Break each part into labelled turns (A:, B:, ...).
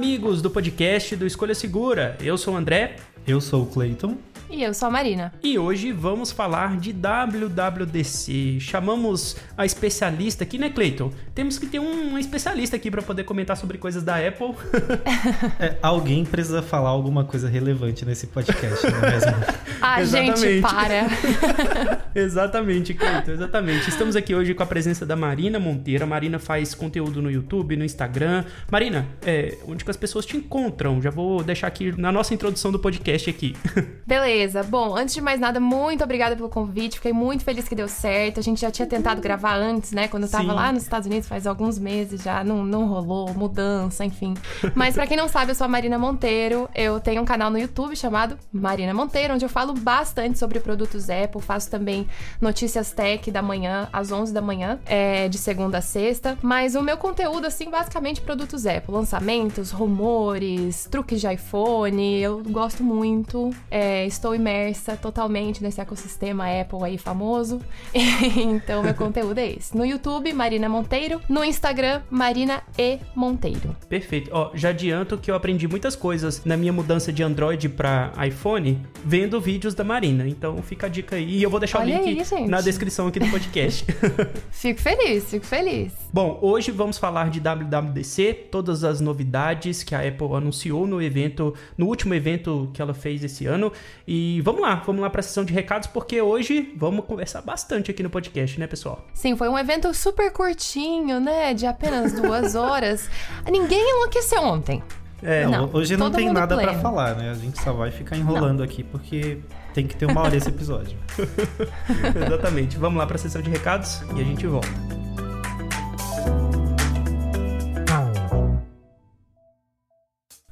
A: Amigos do podcast do Escolha Segura. Eu sou o André.
B: Eu sou o Clayton.
C: E eu sou a Marina.
A: E hoje vamos falar de WWDC. Chamamos a especialista aqui, né, Clayton? Temos que ter um especialista aqui para poder comentar sobre coisas da Apple.
B: é, alguém precisa falar alguma coisa relevante nesse podcast, não é mesmo?
C: a gente para.
A: exatamente, Clayton, exatamente. Estamos aqui hoje com a presença da Marina Monteiro. A Marina faz conteúdo no YouTube, no Instagram. Marina, é, onde que as pessoas te encontram? Já vou deixar aqui na nossa introdução do podcast aqui.
C: Beleza. Beleza. Bom, antes de mais nada, muito obrigada pelo convite. Fiquei muito feliz que deu certo. A gente já tinha tentado gravar antes, né? Quando eu tava Sim. lá nos Estados Unidos, faz alguns meses já. Não, não rolou, mudança, enfim. Mas para quem não sabe, eu sou a Marina Monteiro. Eu tenho um canal no YouTube chamado Marina Monteiro, onde eu falo bastante sobre produtos Apple. Faço também notícias tech da manhã, às 11 da manhã, é, de segunda a sexta. Mas o meu conteúdo, assim, basicamente produtos Apple. Lançamentos, rumores, truques de iPhone. Eu gosto muito. É, estou estou imersa totalmente nesse ecossistema Apple aí famoso. então, meu conteúdo é esse. No YouTube, Marina Monteiro. No Instagram, Marina E Monteiro.
A: Perfeito. Ó, já adianto que eu aprendi muitas coisas na minha mudança de Android para iPhone vendo vídeos da Marina. Então, fica a dica aí. E eu vou deixar Olha o link aí, na descrição aqui do podcast.
C: fico feliz, fico feliz.
A: Bom, hoje vamos falar de WWDC, todas as novidades que a Apple anunciou no evento, no último evento que ela fez esse ano. E e vamos lá, vamos lá para a sessão de recados, porque hoje vamos conversar bastante aqui no podcast, né, pessoal?
C: Sim, foi um evento super curtinho, né? De apenas duas horas. Ninguém enlouqueceu ontem.
B: É, não, hoje não tem nada para falar, né? A gente só vai ficar enrolando não. aqui porque tem que ter uma hora esse episódio.
A: Exatamente. Vamos lá para a sessão de recados e a gente volta.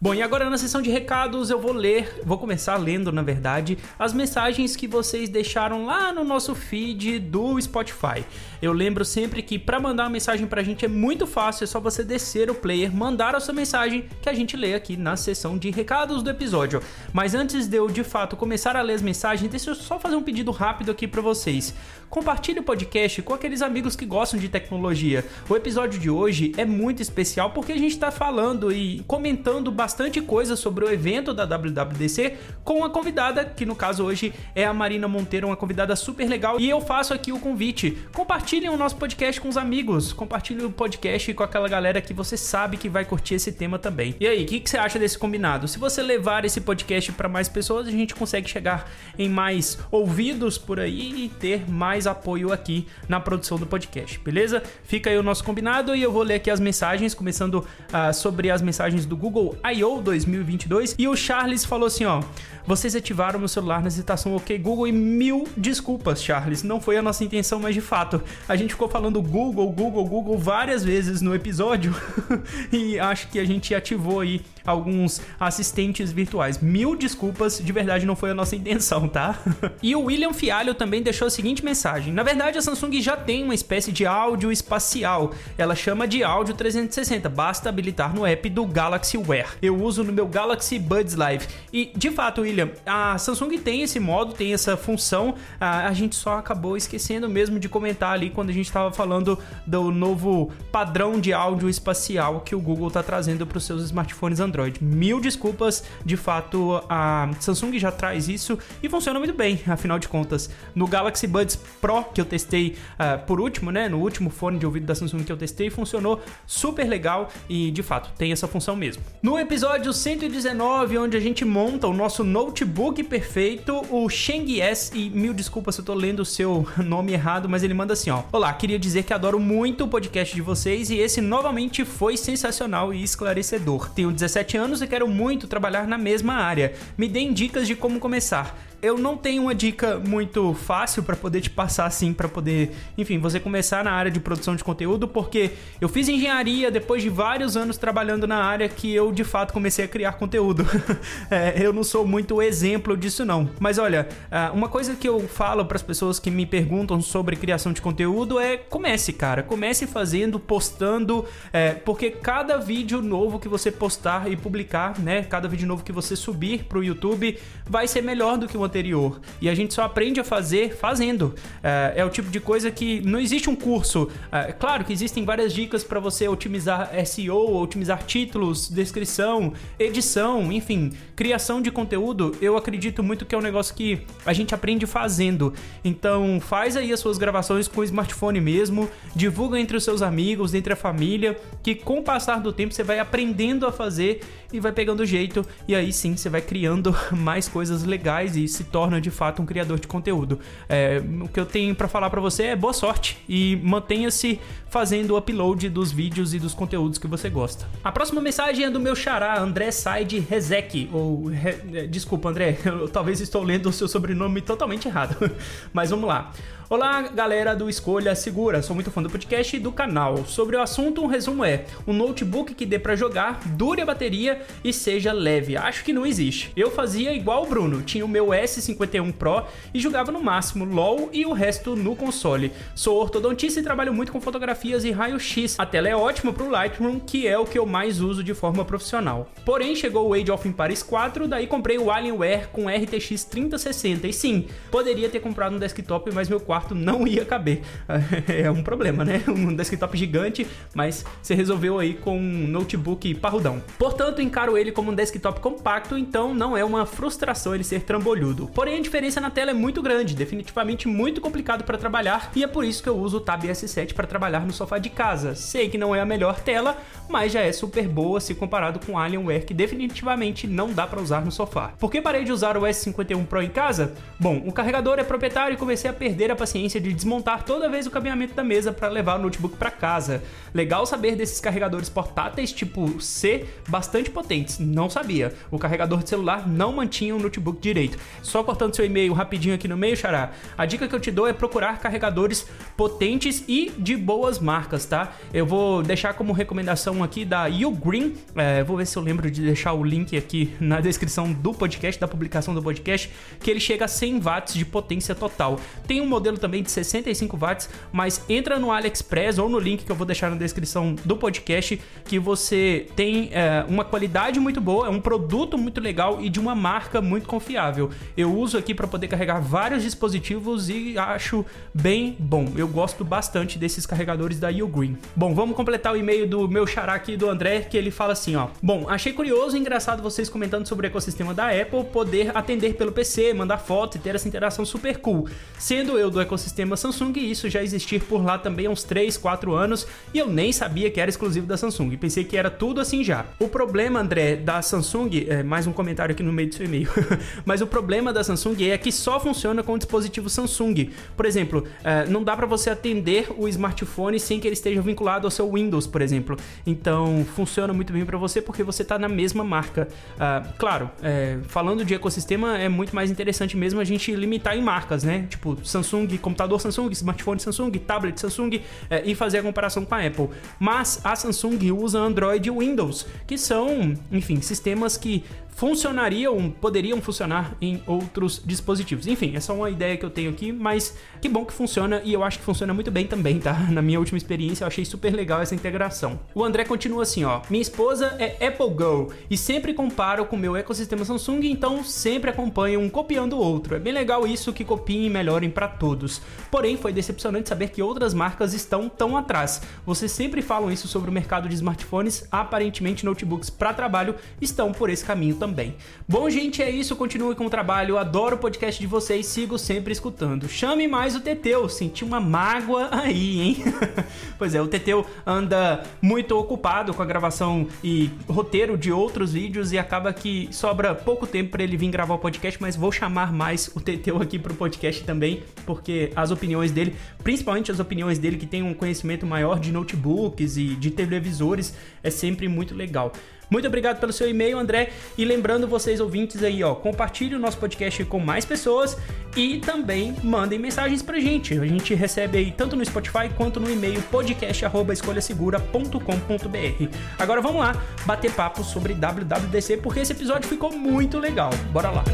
A: Bom, e agora na sessão de recados eu vou ler, vou começar lendo, na verdade, as mensagens que vocês deixaram lá no nosso feed do Spotify. Eu lembro sempre que para mandar uma mensagem pra gente é muito fácil, é só você descer o player, mandar a sua mensagem que a gente lê aqui na sessão de recados do episódio. Mas antes de eu de fato começar a ler as mensagens, deixa eu só fazer um pedido rápido aqui para vocês. Compartilhe o podcast com aqueles amigos que gostam de tecnologia. O episódio de hoje é muito especial porque a gente está falando e comentando bastante bastante coisa sobre o evento da WWDC com a convidada, que no caso hoje é a Marina Monteiro, uma convidada super legal. E eu faço aqui o convite: compartilhem o nosso podcast com os amigos, compartilhem o podcast com aquela galera que você sabe que vai curtir esse tema também. E aí, o que, que você acha desse combinado? Se você levar esse podcast para mais pessoas, a gente consegue chegar em mais ouvidos por aí e ter mais apoio aqui na produção do podcast, beleza? Fica aí o nosso combinado e eu vou ler aqui as mensagens, começando uh, sobre as mensagens do Google I.O. 2022 e o Charles falou assim, ó, vocês ativaram meu celular na citação OK Google e mil desculpas, Charles, não foi a nossa intenção, mas de fato, a gente ficou falando Google, Google, Google várias vezes no episódio e acho que a gente ativou aí alguns assistentes virtuais. Mil desculpas, de verdade não foi a nossa intenção, tá? e o William Fialho também deixou a seguinte mensagem: Na verdade, a Samsung já tem uma espécie de áudio espacial. Ela chama de áudio 360, basta habilitar no app do Galaxy Wear. Eu uso no meu Galaxy Buds Live. E de fato, William, a Samsung tem esse modo, tem essa função. A, gente só acabou esquecendo mesmo de comentar ali quando a gente estava falando do novo padrão de áudio espacial que o Google está trazendo para os seus smartphones Android. Android. Mil desculpas, de fato a Samsung já traz isso e funciona muito bem, afinal de contas. No Galaxy Buds Pro que eu testei uh, por último, né, no último fone de ouvido da Samsung que eu testei, funcionou super legal e de fato tem essa função mesmo. No episódio 119, onde a gente monta o nosso notebook perfeito, o Sheng S, e mil desculpas se eu tô lendo o seu nome errado, mas ele manda assim, ó. Olá, queria dizer que adoro muito o podcast de vocês e esse novamente foi sensacional e esclarecedor. Tenho 17 anos e quero muito trabalhar na mesma área. Me deem dicas de como começar. Eu não tenho uma dica muito fácil para poder te passar assim, para poder, enfim, você começar na área de produção de conteúdo, porque eu fiz engenharia depois de vários anos trabalhando na área que eu de fato comecei a criar conteúdo. é, eu não sou muito exemplo disso não. Mas olha, ah, uma coisa que eu falo para as pessoas que me perguntam sobre criação de conteúdo é comece, cara, comece fazendo, postando, é, porque cada vídeo novo que você postar e publicar, né, cada vídeo novo que você subir pro YouTube vai ser melhor do que o anterior. E a gente só aprende a fazer fazendo. É, é o tipo de coisa que não existe um curso. É, claro que existem várias dicas para você otimizar SEO, otimizar títulos, descrição, edição, enfim, criação de conteúdo. Eu acredito muito que é um negócio que a gente aprende fazendo. Então, faz aí as suas gravações com o smartphone mesmo, divulga entre os seus amigos, entre a família, que com o passar do tempo você vai aprendendo a fazer e vai pegando jeito e aí sim você vai criando mais coisas legais e se torna de fato um criador de conteúdo. É, o que eu tenho para falar para você é boa sorte e mantenha-se fazendo o upload dos vídeos e dos conteúdos que você gosta. A próxima mensagem é do meu xará, André Said Rezek, ou... Re, desculpa, André, eu talvez estou lendo o seu sobrenome totalmente errado, mas vamos lá. Olá, galera do Escolha Segura. Sou muito fã do podcast e do canal. Sobre o assunto, um resumo é: um notebook que dê para jogar, dure a bateria e seja leve. Acho que não existe. Eu fazia igual o Bruno, tinha o meu S51 Pro e jogava no máximo LoL e o resto no console. Sou ortodontista e trabalho muito com fotografias e raio-x. A tela é ótima pro Lightroom, que é o que eu mais uso de forma profissional. Porém, chegou o Age of Empires 4, daí comprei o Alienware com RTX 3060 e sim, poderia ter comprado um desktop, mas meu quarto quarto não ia caber. É um problema, né? Um desktop gigante, mas você resolveu aí com um notebook parrudão. Portanto, encaro ele como um desktop compacto, então não é uma frustração ele ser trambolhudo. Porém, a diferença na tela é muito grande, definitivamente muito complicado para trabalhar, e é por isso que eu uso o Tab S7 para trabalhar no sofá de casa. Sei que não é a melhor tela, mas já é super boa se comparado com Alienware, que definitivamente não dá para usar no sofá. Por que parei de usar o S51 Pro em casa? Bom, o carregador é proprietário e comecei a perder a paciência de desmontar toda vez o cabeamento da mesa para levar o notebook para casa. Legal saber desses carregadores portáteis tipo C bastante potentes. Não sabia. O carregador de celular não mantinha o notebook direito. Só cortando seu e-mail rapidinho aqui no meio, Xará. A dica que eu te dou é procurar carregadores potentes e de boas marcas, tá? Eu vou deixar como recomendação aqui da Ugreen. É, vou ver se eu lembro de deixar o link aqui na descrição do podcast, da publicação do podcast, que ele chega a 100 watts de potência total. Tem um modelo também de 65 watts, mas entra no AliExpress ou no link que eu vou deixar na descrição do podcast que você tem é, uma qualidade muito boa, é um produto muito legal e de uma marca muito confiável. Eu uso aqui para poder carregar vários dispositivos e acho bem bom. Eu gosto bastante desses carregadores da Ugreen. Bom, vamos completar o e-mail do meu xará aqui do André, que ele fala assim, ó. Bom, achei curioso e engraçado vocês comentando sobre o ecossistema da Apple poder atender pelo PC, mandar fotos e ter essa interação super cool. Sendo eu do ecossistema Samsung, isso já existir por lá também há uns 3, 4 anos e eu nem sabia que era exclusivo da Samsung. Pensei que era tudo assim já. O problema, André, da Samsung, é, mais um comentário aqui no meio do seu e-mail, mas o problema da Samsung é que só funciona com o dispositivo Samsung. Por exemplo, é, não dá para você atender o smartphone sem que ele esteja vinculado ao seu Windows, por exemplo. Então, funciona muito bem para você porque você está na mesma marca. Uh, claro, é, falando de ecossistema, é muito mais interessante mesmo a gente limitar em marcas, né? Tipo, Samsung, computador Samsung, smartphone Samsung, tablet Samsung é, e fazer a comparação com a Apple. Mas a Samsung usa Android e Windows, que são, enfim, sistemas que funcionariam, poderiam funcionar em outros dispositivos. Enfim, essa é uma ideia que eu tenho aqui, mas que bom que funciona e eu acho que funciona muito bem também, tá? Na minha última experiência, eu achei super legal essa integração. O André continua assim, ó: "Minha esposa é Apple Girl e sempre comparo com o meu ecossistema Samsung, então sempre acompanho um copiando o outro. É bem legal isso que copiem e melhorem para todos. Porém, foi decepcionante saber que outras marcas estão tão atrás. Vocês sempre falam isso sobre o mercado de smartphones, aparentemente notebooks para trabalho estão por esse caminho também também. Bom, gente, é isso. Continue com o trabalho. Adoro o podcast de vocês. Sigo sempre escutando. Chame mais o Teteu. Senti uma mágoa aí, hein? pois é, o Teteu anda muito ocupado com a gravação e roteiro de outros vídeos e acaba que sobra pouco tempo para ele vir gravar o podcast, mas vou chamar mais o Teteu aqui pro podcast também, porque as opiniões dele, principalmente as opiniões dele que tem um conhecimento maior de notebooks e de televisores, é sempre muito legal. Muito obrigado pelo seu e-mail, André. E lembrando vocês, ouvintes aí, ó, compartilhe o nosso podcast com mais pessoas e também mandem mensagens pra gente. A gente recebe aí tanto no Spotify quanto no e-mail podcast@escolhasegura.com.br. Agora vamos lá bater papo sobre WWDC porque esse episódio ficou muito legal. Bora lá.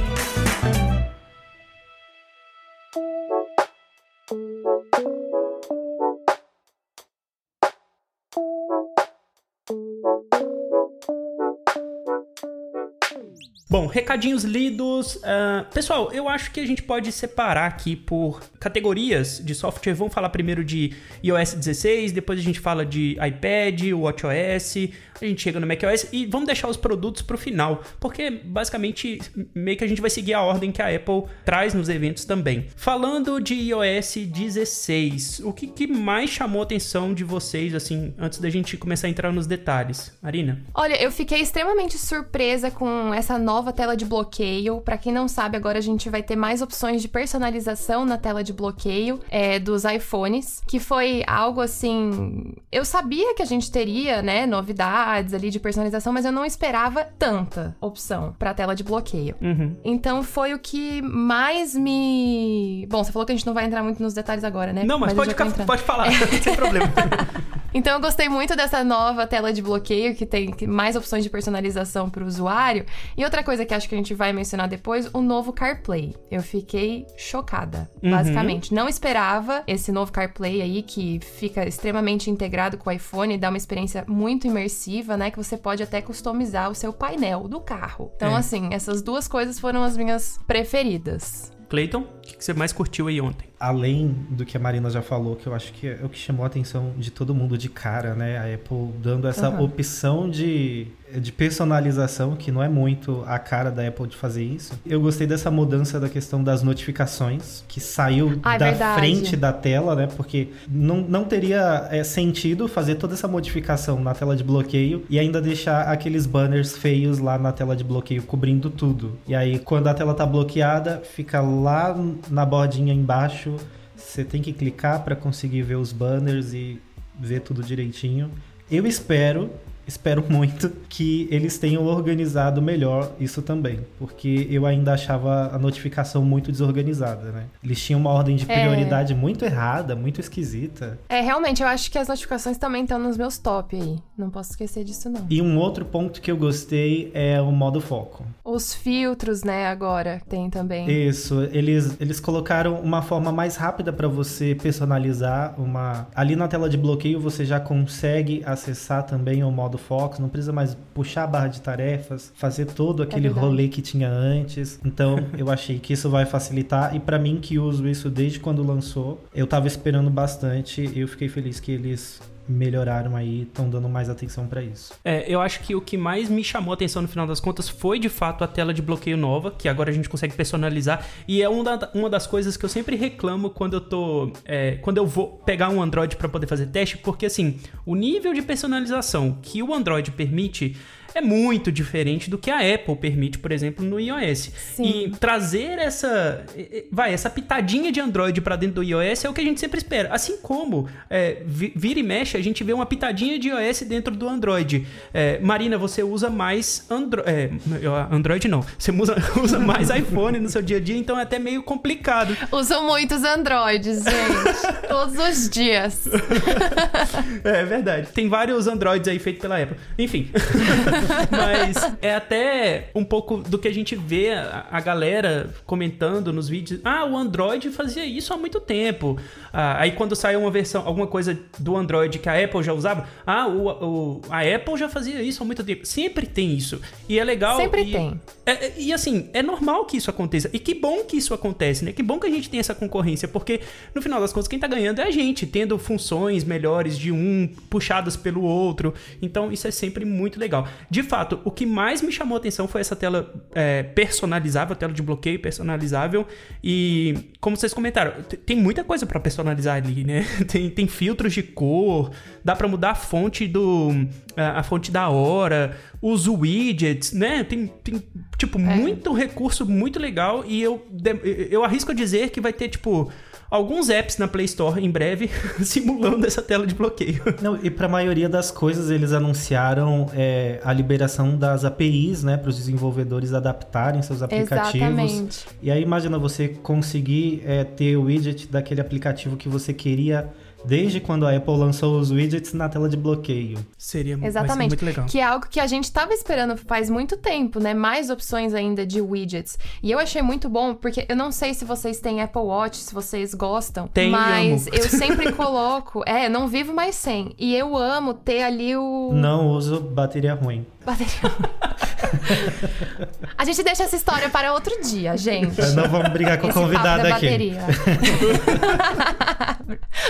A: Bom, recadinhos lidos. Uh, pessoal, eu acho que a gente pode separar aqui por categorias de software. Vamos falar primeiro de iOS 16, depois a gente fala de iPad, WatchOS, a gente chega no macOS e vamos deixar os produtos para o final, porque basicamente meio que a gente vai seguir a ordem que a Apple traz nos eventos também. Falando de iOS 16, o que, que mais chamou a atenção de vocês, assim, antes da gente começar a entrar nos detalhes? Marina?
C: Olha, eu fiquei extremamente surpresa com essa nova tela de bloqueio. Para quem não sabe, agora a gente vai ter mais opções de personalização na tela de bloqueio é, dos iPhones, que foi algo assim. Eu sabia que a gente teria, né, novidades ali de personalização, mas eu não esperava tanta opção pra tela de bloqueio. Uhum. Então foi o que mais me. Bom, você falou que a gente não vai entrar muito nos detalhes agora, né?
A: Não, mas, mas pode, pode falar, sem problema.
C: Então eu gostei muito dessa nova tela de bloqueio que tem mais opções de personalização para o usuário. E outra coisa que acho que a gente vai mencionar depois, o novo CarPlay. Eu fiquei chocada, uhum. basicamente. Não esperava esse novo CarPlay aí que fica extremamente integrado com o iPhone e dá uma experiência muito imersiva, né, que você pode até customizar o seu painel do carro. Então é. assim, essas duas coisas foram as minhas preferidas.
A: Clayton, o que você mais curtiu aí ontem?
B: Além do que a Marina já falou, que eu acho que é o que chamou a atenção de todo mundo de cara, né? A Apple dando essa uhum. opção de de personalização, que não é muito a cara da Apple de fazer isso. Eu gostei dessa mudança da questão das notificações, que saiu ah, é da verdade. frente da tela, né? Porque não, não teria é, sentido fazer toda essa modificação na tela de bloqueio e ainda deixar aqueles banners feios lá na tela de bloqueio cobrindo tudo. E aí, quando a tela tá bloqueada, fica lá na bordinha embaixo. Você tem que clicar para conseguir ver os banners e ver tudo direitinho. Eu espero espero muito que eles tenham organizado melhor isso também, porque eu ainda achava a notificação muito desorganizada, né? Eles tinham uma ordem de é. prioridade é... muito errada, muito esquisita.
C: É, realmente, eu acho que as notificações também estão nos meus top aí. Não posso esquecer disso, não.
B: E um outro ponto que eu gostei é o modo foco.
C: Os filtros, né, agora tem também.
B: Isso, eles, eles colocaram uma forma mais rápida para você personalizar uma... Ali na tela de bloqueio você já consegue acessar também o modo modo Fox, não precisa mais puxar a barra de tarefas, fazer todo é aquele é rolê que tinha antes. Então, eu achei que isso vai facilitar e para mim que uso isso desde quando lançou, eu tava esperando bastante e eu fiquei feliz que eles melhoraram aí, estão dando mais atenção para isso.
A: É, eu acho que o que mais me chamou a atenção no final das contas foi de fato a tela de bloqueio nova, que agora a gente consegue personalizar. E é uma, uma das coisas que eu sempre reclamo quando eu tô. É, quando eu vou pegar um Android para poder fazer teste, porque assim, o nível de personalização que o Android permite é muito diferente do que a Apple permite, por exemplo, no iOS. Sim. E trazer essa, vai, essa pitadinha de Android para dentro do iOS é o que a gente sempre espera. Assim como é, vira e mexe, a gente vê uma pitadinha de iOS dentro do Android. É, Marina, você usa mais Andro é, Android não, você usa, usa mais iPhone no seu dia a dia, então é até meio complicado.
C: Uso muitos Androids, gente, todos os dias.
A: é verdade. Tem vários Androids aí feitos pela Apple. Enfim. Mas é até um pouco do que a gente vê a, a, galera comentando nos vídeos. Ah, o Android fazia isso há muito tempo. Ah, aí quando saiu uma versão, alguma coisa do Android que a Apple já usava, ah, o, o, a Apple já fazia isso há muito tempo. Sempre tem isso. E é legal.
C: Sempre
A: e,
C: tem.
A: É, é, e assim, é normal que isso aconteça. E que bom que isso acontece, né? Que bom que a gente tem essa concorrência, porque no final das contas, quem tá ganhando é a gente, tendo funções melhores de um puxadas pelo outro. Então, isso é sempre muito legal. De fato, o que mais me chamou a atenção foi essa tela é, personalizável, tela de bloqueio personalizável. E, como vocês comentaram, tem muita coisa para personalizar ali, né? Tem, tem filtros de cor, dá para mudar a fonte do. A, a, fonte da hora, os widgets, né? Tem, tem tipo, é. muito recurso muito legal. E eu, eu arrisco a dizer que vai ter, tipo alguns apps na Play Store em breve simulando essa tela de bloqueio.
B: Não, e para a maioria das coisas eles anunciaram é, a liberação das APIs, né, para os desenvolvedores adaptarem seus aplicativos.
C: Exatamente.
B: E aí imagina você conseguir é, ter o widget daquele aplicativo que você queria desde quando a Apple lançou os widgets na tela de bloqueio.
A: Seria
C: Exatamente.
A: muito legal.
C: Que é algo que a gente estava esperando faz muito tempo, né? Mais opções ainda de widgets. E eu achei muito bom, porque eu não sei se vocês têm Apple Watch, se vocês gostam.
A: Tem,
C: mas
A: amo.
C: eu sempre coloco. É, não vivo mais sem. E eu amo ter ali o.
B: Não uso bateria ruim.
C: Bateria. a gente deixa essa história para outro dia, gente.
B: Não vamos brigar com a convidada
C: da
B: aqui.
C: bateria.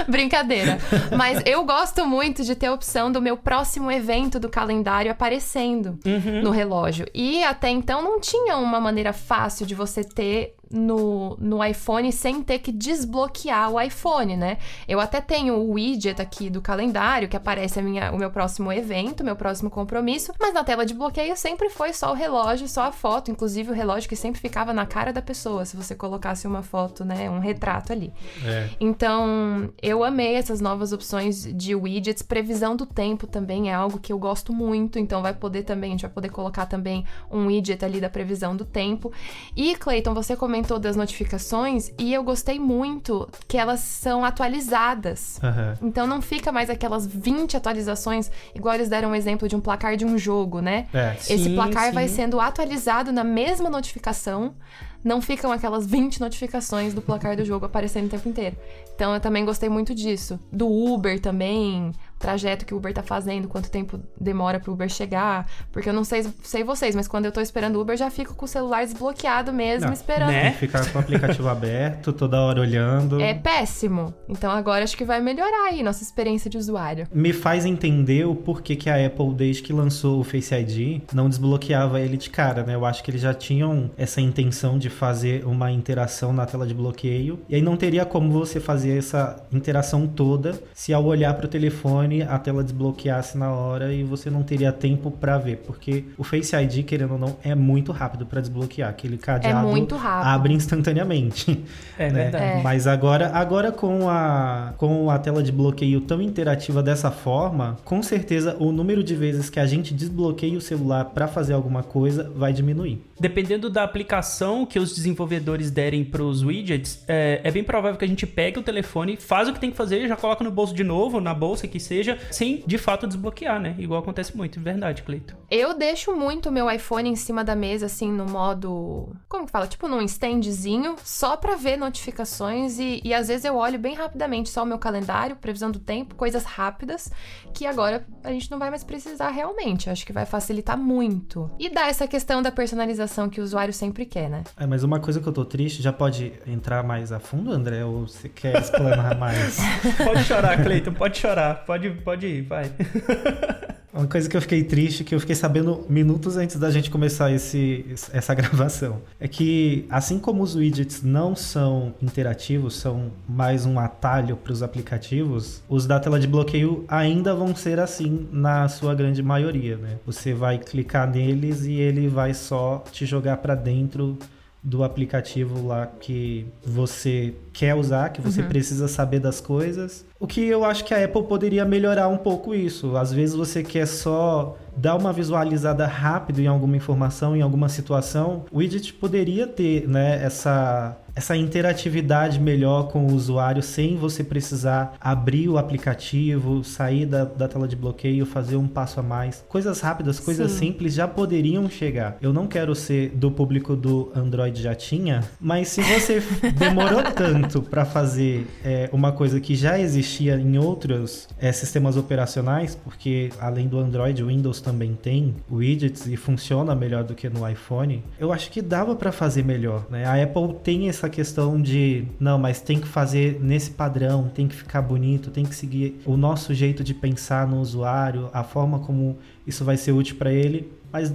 C: Brincadeira. Mas eu gosto muito de ter a opção do meu próximo evento do calendário aparecendo
A: Uhum.
C: no relógio. E até então não tinha uma maneira fácil de você ter no, no iPhone sem ter que desbloquear o iPhone, né? Eu até tenho o widget aqui do calendário que aparece a minha, o meu próximo evento, meu próximo compromisso, mas na tela de bloqueio sempre foi só o relógio, só a foto, inclusive o relógio que sempre ficava na cara da pessoa, se você colocasse uma foto, né, um retrato ali.
B: É.
C: Então, eu amei essas novas opções de widgets. Previsão do tempo também é algo que eu gosto muito. Então, vai poder também, a gente vai poder colocar também um widget ali da previsão do tempo. E, Clayton, você comentou das notificações e eu gostei muito que elas são atualizadas.
B: Aham.
C: Então, não fica mais aquelas 20 atualizações, igual eles deram um exemplo de um placar de um jogo, né?
B: É.
C: Esse
A: Sim,
C: placar vai
A: sim.
C: sendo atualizado na mesma notificação. Não ficam aquelas 20 notificações do placar do jogo aparecendo o tempo inteiro. Então eu também gostei muito disso. Do Uber também, trajeto que o Uber tá fazendo, quanto tempo demora pro Uber chegar. Porque eu não sei, sei vocês, mas quando eu tô esperando o Uber, já fico com o celular desbloqueado mesmo,
B: Não,
C: esperando.
A: né?
B: Ficar com o aplicativo aberto, toda hora olhando.
C: É péssimo. Então agora acho que vai melhorar aí nossa experiência de usuário.
B: Me faz entender o porquê que a Apple, desde que lançou o Face ID, não desbloqueava ele de cara, né? Eu acho que eles já tinham essa intenção de fazer uma interação na tela de bloqueio. E aí não teria como você fazer essa interação toda se ao olhar para o telefone a tela desbloqueasse na hora e você não teria tempo para ver. Porque o Face ID, querendo ou não, é muito rápido para desbloquear. Aquele cadeado
C: muito rápido.
B: abre instantaneamente.
A: É
B: né?
A: verdade.
C: É.
B: Mas agora, agora com, a, com a tela de bloqueio tão interativa dessa forma, com certeza o número de vezes que a gente desbloqueia o celular para fazer alguma coisa vai diminuir.
A: Dependendo da aplicação que os desenvolvedores derem para os widgets, é, é bem provável que a gente pegue o telefone, faz o que tem que fazer, já coloca no bolso de novo, na bolsa que seja, sem de fato desbloquear, né? Igual acontece muito, verdade, Cleito.
C: Eu deixo muito o meu iPhone em cima da mesa, assim, no modo. Como que fala? Tipo num standzinho, só pra ver notificações. E, e às vezes eu olho bem rapidamente só o meu calendário, previsão do tempo, coisas rápidas, que agora a gente não vai mais precisar realmente. Acho que vai facilitar muito. E dá essa questão da personalização que o usuário sempre quer, né?
B: É, mas uma coisa que eu tô triste, já pode entrar mais a fundo, André? Ou você quer explanar mais?
A: Pode chorar, Cleiton, pode chorar. Pode, pode ir, vai.
B: Uma coisa que eu fiquei triste, que eu fiquei sabendo minutos antes da gente começar esse, essa gravação, é que assim como os widgets não são interativos, são mais um atalho para os aplicativos, os da tela de bloqueio ainda vão ser assim na sua grande maioria, né? Você vai clicar neles e ele vai só te jogar para dentro do aplicativo lá que você quer usar, que você precisa saber das coisas. O que eu acho que a Apple poderia melhorar um pouco isso. Às vezes você quer só dar uma visualizada rápido em alguma informação, em alguma situação. O widget poderia ter, né, essa essa interatividade melhor com o usuário sem você precisar abrir o aplicativo, sair da, da tela de bloqueio, fazer um passo a mais. Coisas rápidas, coisas
C: Sim.
B: simples já poderiam chegar. Eu não quero ser do público do Android já tinha, mas se você demorou tanto para fazer é, uma coisa que já existia em outros é, sistemas operacionais, porque além do Android, o Windows também tem widgets e funciona melhor do que no iPhone, eu acho que dava para fazer melhor. Né? A Apple tem essa questão de não, mas tem que fazer nesse padrão, tem que ficar bonito, tem que seguir o nosso jeito de pensar no usuário, a forma como isso vai ser útil para ele, mas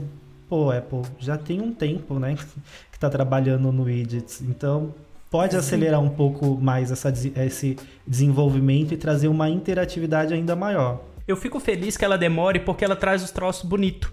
B: pô, Apple já tem um tempo, né, que está trabalhando no widgets, então pode acelerar um pouco mais essa, esse desenvolvimento e trazer uma interatividade ainda maior.
A: Eu fico feliz que ela demore porque ela traz os troços bonitos.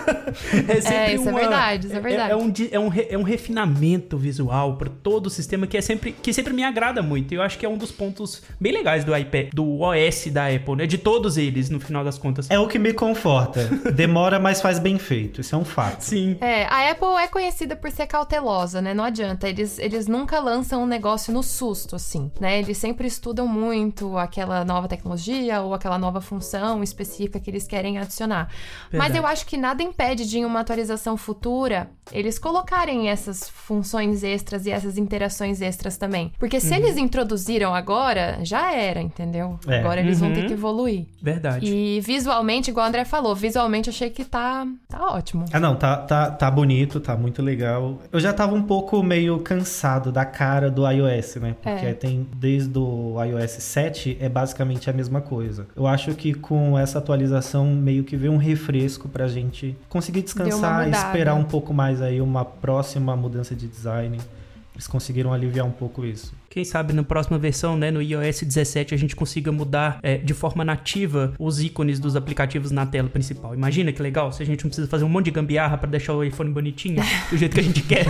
C: é, é, isso uma, é verdade, isso é verdade.
A: É, é, um, é, um, é um refinamento visual para todo o sistema que é sempre que sempre me agrada muito. Eu acho que é um dos pontos bem legais do iPad, do OS da Apple, né? De todos eles, no final das contas.
B: É o que me conforta. Demora, mas faz bem feito. Isso é um fato.
A: Sim.
C: É, a Apple é conhecida por ser cautelosa, né? Não adianta. Eles, eles nunca lançam um negócio no susto, assim, né? Eles sempre estudam muito aquela nova tecnologia ou aquela nova função função específica que eles querem adicionar. Verdade. Mas eu acho que nada impede de em uma atualização futura eles colocarem essas funções extras e essas interações extras também. Porque se uhum. eles introduziram agora, já era, entendeu? É. Agora eles uhum. vão ter que uhum. evoluir.
A: Verdade.
C: E visualmente, igual o André falou, visualmente achei que tá, tá ótimo.
B: Ah, não, tá, tá, tá bonito, tá muito legal. Eu já tava um pouco meio cansado da cara do iOS, né? Porque é. tem desde o iOS 7 é basicamente a mesma coisa. Eu acho que com essa atualização meio que veio um refresco pra gente conseguir descansar e esperar um pouco mais aí uma próxima mudança de design. Eles conseguiram aliviar um pouco isso.
A: Quem sabe na próxima versão, né, no iOS 17, a gente consiga mudar é, de forma nativa os ícones dos aplicativos na tela principal. Imagina que legal, se a gente não precisa fazer um monte de gambiarra para deixar o iPhone bonitinho do jeito que a gente quer.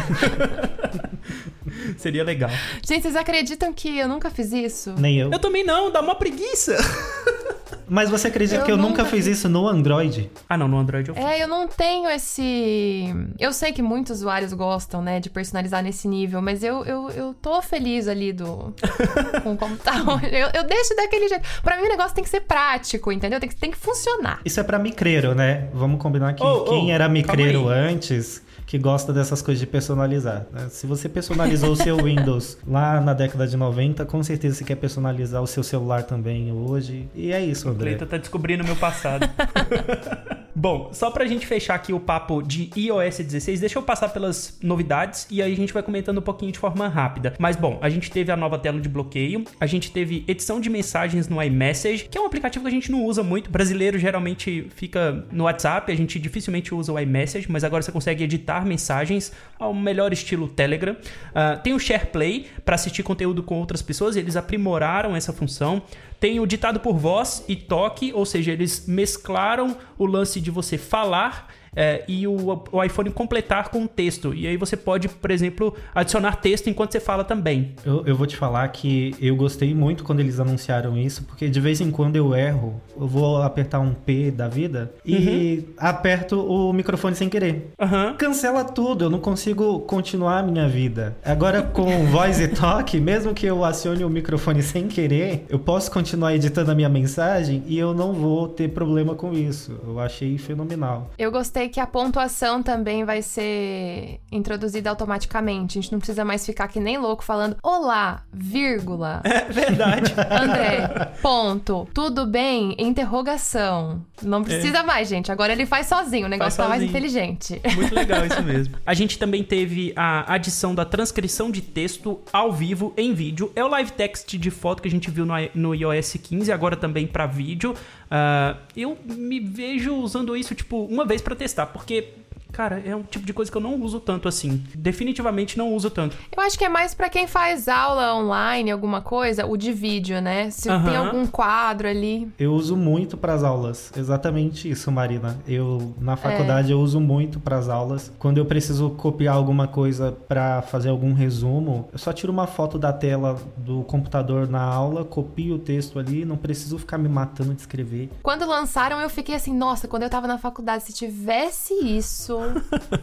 A: Seria legal.
C: Gente, vocês acreditam que eu nunca fiz isso?
B: Nem eu.
A: Eu também não, dá uma preguiça.
B: Mas você acredita eu que eu nunca, fiz isso no Android?
A: Ah, não, no Android eu fiz.
C: É, eu não tenho esse. Eu sei que muitos usuários gostam, né, de personalizar nesse nível, mas eu, eu, eu tô feliz ali do. com o computador. Eu, eu deixo daquele jeito. Pra mim o negócio tem que ser prático, entendeu? Tem que, tem que funcionar.
B: Isso é pra micreiro, né? Vamos combinar que oh, quem oh, era micreiro antes que gosta dessas coisas de personalizar. Né? Se você personalizou o seu Windows lá na década de 90, com certeza você quer personalizar o seu celular também hoje. E é isso, André.
A: O Cleiton tá descobrindo o meu passado. Bom, só pra gente fechar aqui o papo de iOS 16, deixa eu passar pelas novidades e aí a gente vai comentando um pouquinho de forma rápida. Mas bom, a gente teve a nova tela de bloqueio, a gente teve edição de mensagens no iMessage, que é um aplicativo que a gente não usa muito. O brasileiro geralmente fica no WhatsApp, a gente dificilmente usa o iMessage, mas agora você consegue editar mensagens ao melhor estilo Telegram. Uh, tem o SharePlay para assistir conteúdo com outras pessoas, eles aprimoraram essa função. Tem o ditado por voz e toque, ou seja, eles mesclaram o lance de você falar é, e o, o, iPhone completar com texto. E aí você pode, por exemplo, adicionar texto enquanto você fala também.
B: Eu, eu vou te falar que eu gostei muito quando eles anunciaram isso, porque de vez em quando eu erro, eu vou apertar um P da vida e uhum. aperto o microfone sem querer. Uhum. Cancela tudo, eu não consigo continuar a minha vida. Agora com voz e toque, mesmo que eu acione o microfone sem querer, eu posso continuar editando a minha mensagem e eu não vou ter problema com isso. Eu achei fenomenal.
C: Eu gostei que a pontuação também vai ser introduzida automaticamente. A gente não precisa mais ficar que nem louco falando olá, vírgula.
A: É verdade.
C: André, ponto. Tudo bem? Interrogação. Não precisa é. mais, gente. Agora ele faz sozinho. O negócio faz tá sozinho. mais inteligente.
A: Muito legal isso mesmo. A gente também teve a adição da transcrição de texto ao vivo em vídeo. É o live text de foto que a gente viu no, no iOS 15, agora também para vídeo. Uh, eu me vejo usando isso, tipo, uma vez para testar, porque Cara, é um tipo de coisa que eu não uso tanto assim. Definitivamente não uso tanto.
C: Eu acho que é mais para quem faz aula online, alguma coisa, o de vídeo, né? Se tem algum quadro ali.
B: Eu uso muito para as aulas. Exatamente isso, Marina. Eu na faculdade é. eu uso muito para as aulas. Quando eu preciso copiar alguma coisa para fazer algum resumo, eu só tiro uma foto da tela do computador na aula, copio o texto ali, não preciso ficar me matando de escrever.
C: Quando lançaram, eu fiquei assim, nossa, quando eu tava na faculdade, se tivesse isso,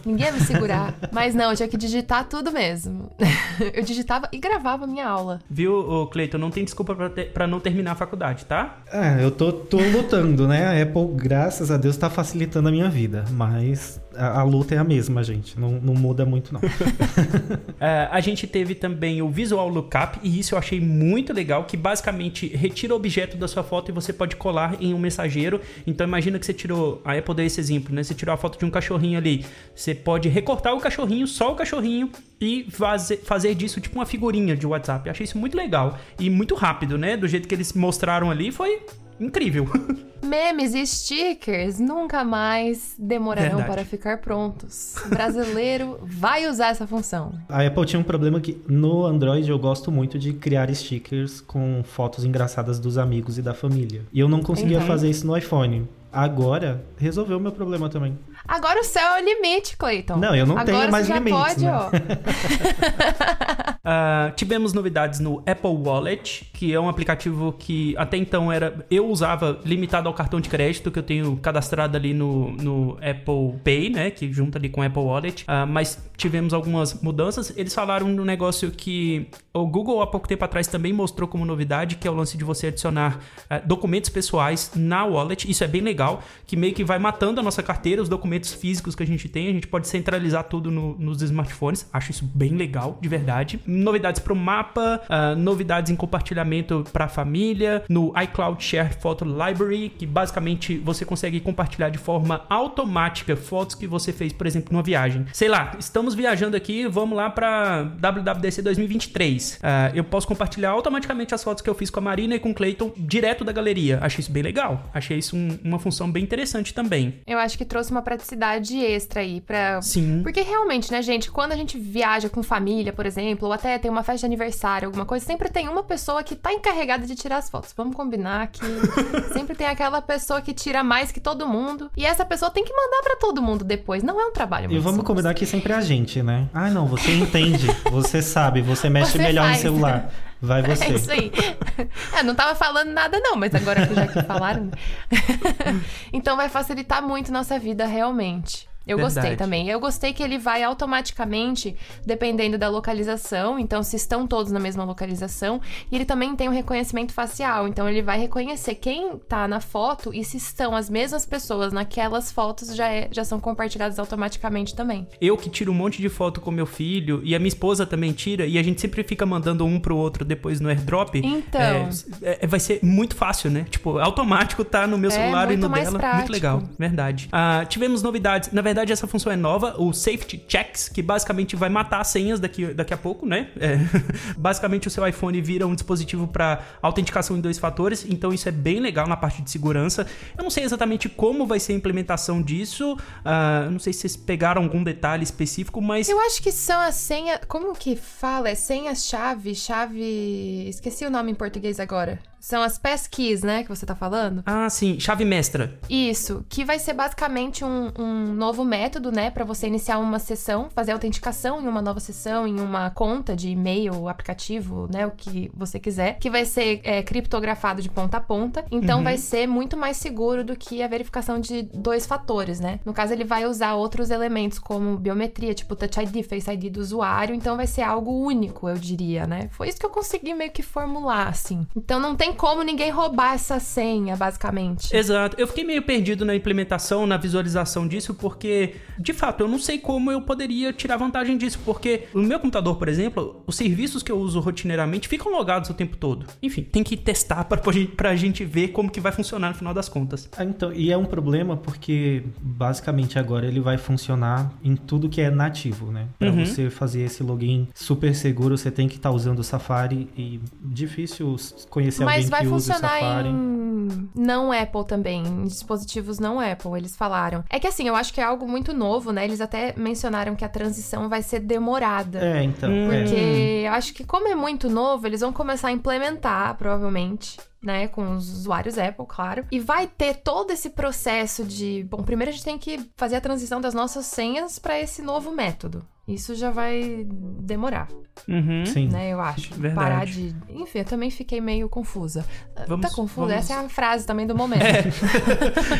C: Ninguém ia me segurar. Mas não, eu tinha que digitar tudo mesmo. eu digitava e gravava a minha aula.
A: Viu, Cleiton? Não tem desculpa pra, ter, pra não terminar a faculdade, tá?
B: É, eu tô, tô lutando, né? A Apple, graças a Deus, tá facilitando a minha vida. Mas a, a, luta é a mesma, gente. Não, não muda muito, não.
A: é, a gente teve também o Visual Lookup, e isso eu achei muito legal, que basicamente retira o objeto da sua foto e você pode colar em um mensageiro. Então imagina que você tirou. A Apple deu esse exemplo, né? Você tirou a foto de um cachorrinho ali. Você pode recortar o cachorrinho, só o cachorrinho, e fazer, fazer disso tipo uma figurinha de WhatsApp. Eu achei isso muito legal. E muito rápido, né? Do jeito que eles mostraram ali, foi incrível.
C: Memes e stickers nunca mais demorarão
A: Verdade.
C: para ficar prontos. O brasileiro vai usar essa função.
B: A Apple tinha um problema que no Android eu gosto muito de criar stickers com fotos engraçadas dos amigos e da família. E eu não conseguia fazer isso no iPhone. Agora resolveu o meu problema também.
C: Agora o céu é o limite, Cleiton.
B: Não, eu não
C: Agora
B: tenho mais
C: você já
B: limites,
C: pode,
B: né?
C: ó.
A: Ah, tivemos novidades no Apple Wallet, que é um aplicativo que até então era eu usava limitado ao cartão de crédito que eu tenho cadastrado ali no, no Apple Pay, né, que junta ali com o Apple Wallet. Ah, mas tivemos algumas mudanças. Eles falaram no negócio que o Google há pouco tempo atrás também mostrou como novidade, que é o lance de você adicionar ah, documentos pessoais na wallet. Isso é bem legal, que meio que vai matando a nossa carteira, os documentos físicos que a gente tem. A gente pode centralizar tudo no- nos smartphones. Acho isso bem legal, de verdade. Novidades para o mapa, ah, novidades em compartilhamento para a família, no iCloud Share Photo Library, que basicamente você consegue compartilhar de forma automática fotos que você fez, por exemplo, numa viagem. Sei lá, estamos viajando aqui, vamos lá para WWDC 2023. Ah, eu posso compartilhar automaticamente as fotos que eu fiz com a Marina e com o Clayton direto da galeria. Achei isso bem legal. Achei isso um- uma função bem interessante também.
C: Eu acho que trouxe uma praticidade extra aí pra.
A: Sim.
C: Porque realmente, né, gente, quando a gente viaja com família, por exemplo, ou até tem uma festa de aniversário, alguma coisa, sempre tem uma pessoa que tá encarregada de tirar as fotos. Vamos combinar que sempre tem aquela pessoa que tira mais que todo mundo. E essa pessoa tem que mandar pra todo mundo depois. Não é um trabalho
B: E vamos combinar que sempre é a gente, né? Ah, não, você entende, você sabe, você mexe
C: Você
B: melhor
C: faz.
B: no celular. Vai
C: É
B: você.
C: isso aí. É, não tava falando nada, não, mas agora que já que falaram. né? então vai facilitar muito nossa vida, realmente. Eu gostei
A: Verdade.
C: também. Eu gostei que ele vai automaticamente, dependendo da localização. Então, se estão todos na mesma localização. E ele também tem um reconhecimento facial. Então, ele vai reconhecer quem tá na foto e se estão as mesmas pessoas naquelas fotos já, é- já são compartilhadas automaticamente também.
A: Eu que tiro um monte de foto com meu filho e a minha esposa também tira e a gente sempre fica mandando um pro outro depois no airdrop.
C: Então.
A: é, é, vai ser muito fácil, né? Tipo, automático tá no meu
C: É,
A: celular e no dela.
C: prático.
A: Muito legal, verdade. Ah, tivemos novidades. Na verdade, essa função é nova, o Safety Checks, que basicamente vai matar as senhas daqui, daqui a pouco, né? É, basicamente, o seu iPhone vira um dispositivo para autenticação em dois fatores, então isso é bem legal na parte de segurança. Eu não sei exatamente como vai ser a implementação disso, eu não sei se vocês pegaram algum detalhe específico, mas
C: Eu acho que são as senhas. Como que fala? É senha-chave, chave. Esqueci o nome em português agora. São as passkeys, né? Que você tá falando?
A: Ah, sim, chave mestra.
C: Isso, que vai ser basicamente um, um novo método, né, Pra você iniciar uma sessão, fazer autenticação em uma nova sessão, em uma conta de e-mail, aplicativo, né, o que você quiser, que vai ser é, criptografado de ponta a ponta. Então vai ser muito mais seguro do que a verificação de dois fatores, né? No caso, ele vai usar outros elementos como biometria, tipo Touch ID, Face ID do usuário. Então vai ser algo único, eu diria, né? Foi isso que eu consegui meio que formular, assim. Então não tem como ninguém roubar essa senha, basicamente.
A: Exato. Eu fiquei meio perdido na implementação, na visualização disso, porque, de fato, eu não sei como eu poderia tirar vantagem disso, porque no meu computador, por exemplo, os serviços que eu uso rotineiramente ficam logados o tempo todo. Enfim, tem que testar pra, pra gente ver como que vai funcionar no final das contas.
B: Ah, então, e é um problema porque basicamente agora ele vai funcionar em tudo que é nativo, né? Para
A: Uhum.
B: você fazer esse login super seguro, você tem que estar usando o Safari e difícil conhecer
C: Mas
B: alguém
C: vai
B: use o
C: funcionar em não Apple também, em dispositivos não Apple, eles falaram. É que assim, eu acho que é algo muito novo, né? Eles até mencionaram que a transição vai ser demorada.
B: É, então. É.
C: Porque eu acho que como é muito novo, eles vão começar a implementar, provavelmente. Né, com os usuários Apple, claro. E vai ter todo esse processo de. Bom, primeiro a gente tem que fazer a transição das nossas senhas para esse novo método. Isso já vai demorar,
A: Uhum.
B: Sim.
C: né? Eu acho.
A: Verdade.
C: Parar de. Enfim, eu também fiquei meio confusa.
A: Vamos-
C: tá confusa?
A: vamos-
C: Essa é a frase também do momento.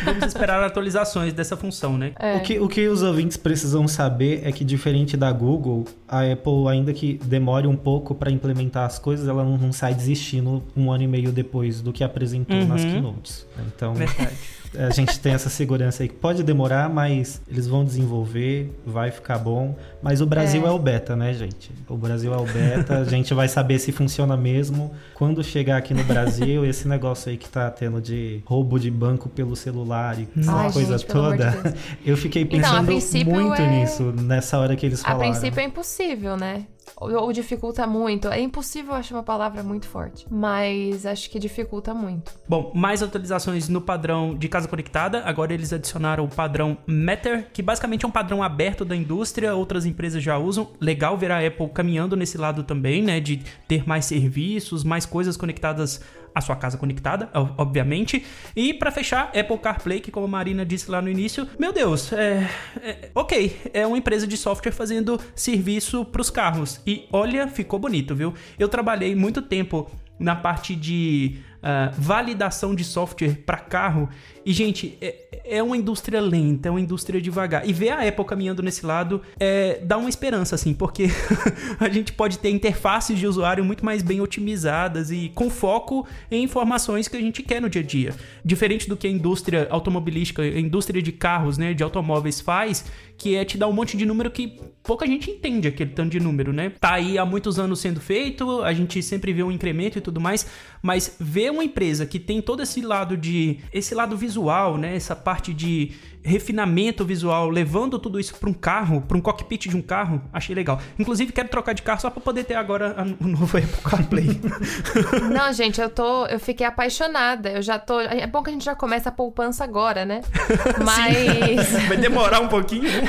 A: Vamos esperar atualizações dessa função, né?
C: É.
B: O, que, o que os ouvintes precisam saber é que, diferente da Google, a Apple, ainda que demore um pouco para implementar as coisas, ela não, não sai desistindo um ano e meio depois do que apresentou nas
A: Uhum.
B: keynotes. Então,
A: Verdade.
B: a gente tem essa segurança aí que pode demorar, mas eles vão desenvolver, vai ficar bom. Mas o Brasil é,
C: É.
B: o beta, né, gente? O Brasil é o beta, a gente vai saber se funciona mesmo. Quando chegar aqui no Brasil, esse negócio aí que tá tendo de roubo de banco pelo celular e essa
C: Ai,
B: coisa
C: gente, de
B: toda,
C: Deus.
B: eu fiquei
C: Então, a
B: pensando
C: princípio
B: muito
C: é-
B: nisso nessa hora que eles
C: A
B: falaram.
C: princípio é impossível, né? Ou, dificulta muito. É impossível, acho uma palavra muito forte, mas acho que dificulta muito.
A: Bom, mais atualizações no padrão de casa conectada. Agora eles adicionaram o padrão Matter, que basicamente é um padrão aberto da indústria, outras empresas já usam. Legal ver a Apple caminhando nesse lado também, né, de ter mais serviços, mais coisas conectadas a sua casa conectada, obviamente. E para fechar, Apple CarPlay, que como a Marina disse lá no início, meu Deus, é, é ok, é uma empresa de software fazendo serviço para os carros. E olha, ficou bonito, viu? Eu trabalhei muito tempo na parte de uh, validação de software para carro. E, gente, é, é, uma indústria lenta, é uma indústria devagar. E ver a Apple caminhando nesse lado é, dá uma esperança, assim, porque a gente pode ter interfaces de usuário muito mais bem otimizadas e com foco em informações que a gente quer no dia a dia. Diferente do que a indústria automobilística, a indústria de carros, né, de automóveis faz, que é te dar um monte de número que pouca gente entende aquele tanto de número, né? Tá aí há muitos anos sendo feito, a gente sempre vê um incremento e tudo mais, mas ver uma empresa que tem todo esse lado de esse lado visual, né, essa parte de refinamento visual, levando tudo isso para um carro, para um cockpit de um carro, achei legal. Inclusive, quero trocar de carro só para poder ter agora o novo Apple CarPlay.
C: Não, gente, eu tô, eu fiquei apaixonada. Eu já tô, é bom que a gente já começa a poupança agora, né?
A: Mas vai demorar um pouquinho, né?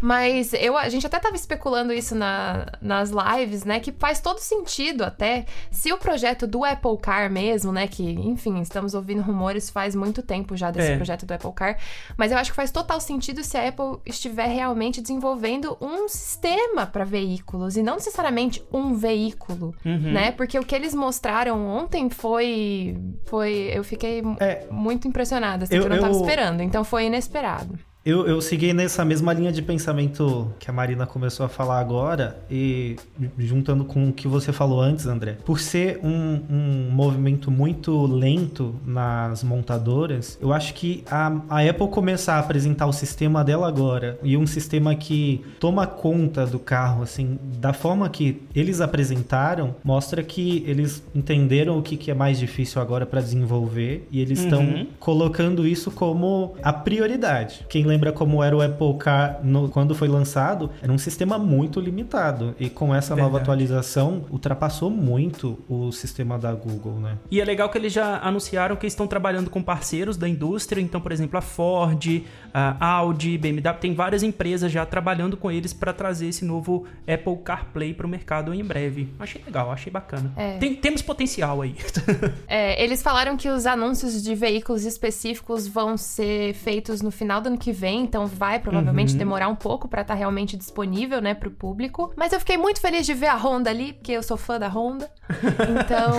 C: Mas eu, a gente até tava especulando isso na, nas lives, né, que faz todo sentido até se o projeto do Apple Car mesmo, né, que, enfim, estamos ouvindo rumores faz muito tempo já desse é. projeto do Apple Car, mas eu acho que faz total sentido se a Apple estiver realmente desenvolvendo um sistema para veículos e não necessariamente um veículo, uhum. né? Porque o que eles mostraram ontem foi. foi eu fiquei é, muito impressionada, assim, eu, que eu não estava esperando. Então foi inesperado.
B: Eu, eu segui nessa mesma linha de pensamento que a Marina começou a falar agora e juntando com o que você falou antes, André. Por ser um, um movimento muito lento nas montadoras, eu acho que a, a Apple começar a apresentar o sistema dela agora e um sistema que toma conta do carro, assim, da forma que eles apresentaram, mostra que eles entenderam o que, que é mais difícil agora para desenvolver e eles estão uhum. colocando isso como a prioridade. Quem lembra como era o Apple Car no, quando foi lançado, era um sistema muito limitado. E com essa Verdade. nova atualização, ultrapassou muito o sistema da Google, né?
A: E é legal que eles já anunciaram que estão trabalhando com parceiros da indústria. Então, por exemplo, a Ford, a Audi, BMW, tem várias empresas já trabalhando com eles para trazer esse novo Apple CarPlay para o mercado em breve. Achei legal, achei bacana. É. Tem, temos potencial aí.
C: é, eles falaram que os anúncios de veículos específicos vão ser feitos no final do ano que vem, então vai provavelmente uhum. demorar um pouco para estar tá realmente disponível, né, pro público. Mas eu fiquei muito feliz de ver a Honda ali, porque eu sou fã da Honda. Então,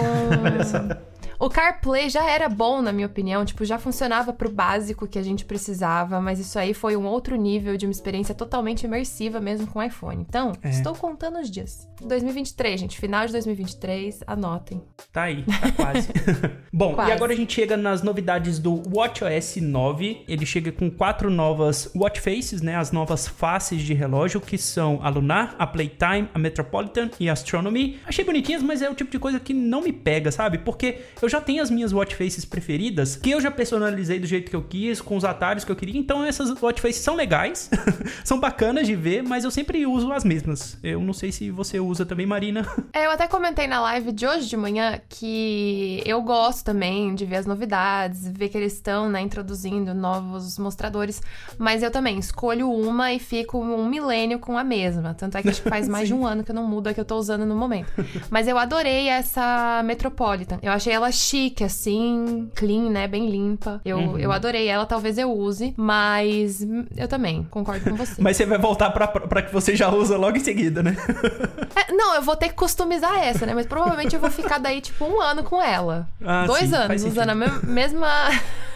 C: o CarPlay já era bom, na minha opinião, tipo, já funcionava pro básico que a gente precisava, mas isso aí foi um outro nível de uma experiência totalmente imersiva mesmo com o iPhone. Então, é. estou contando os dias. 2023, gente, final de 2023, anotem.
A: Tá aí, tá quase. bom, quase. e agora a gente chega nas novidades do WatchOS 9. Ele chega com quatro novas watch faces, né, as novas faces de relógio, que são a Lunar, a Playtime, a Metropolitan e a Astronomy. Achei bonitinhas, mas é o tipo de coisa que não me pega, sabe? Porque eu já tenho as minhas watch faces preferidas, que eu já personalizei do jeito que eu quis, com os atalhos que eu queria. Então essas watch faces são legais, são bacanas de ver, mas eu sempre uso as mesmas. Eu não sei se você usa também, Marina.
C: É, eu até comentei na live de hoje de manhã que eu gosto também de ver as novidades, ver que eles estão, né, introduzindo novos mostradores, mas eu também escolho uma e fico um milênio com a mesma. Tanto é que acho que faz mais de um ano que eu não mudo a que eu tô usando no momento. Mas eu adorei essa Metropolitan. Eu achei ela chique, assim, clean, né? Bem limpa. Eu, uhum. eu adorei ela, talvez eu use, mas eu também concordo com você.
A: mas você vai voltar pra, pra que você já usa logo em seguida, né?
C: é, não, eu vou ter que customizar essa, né? Mas provavelmente eu vou ficar daí, tipo, um ano com ela. Ah, Dois sim, anos usando a mesma.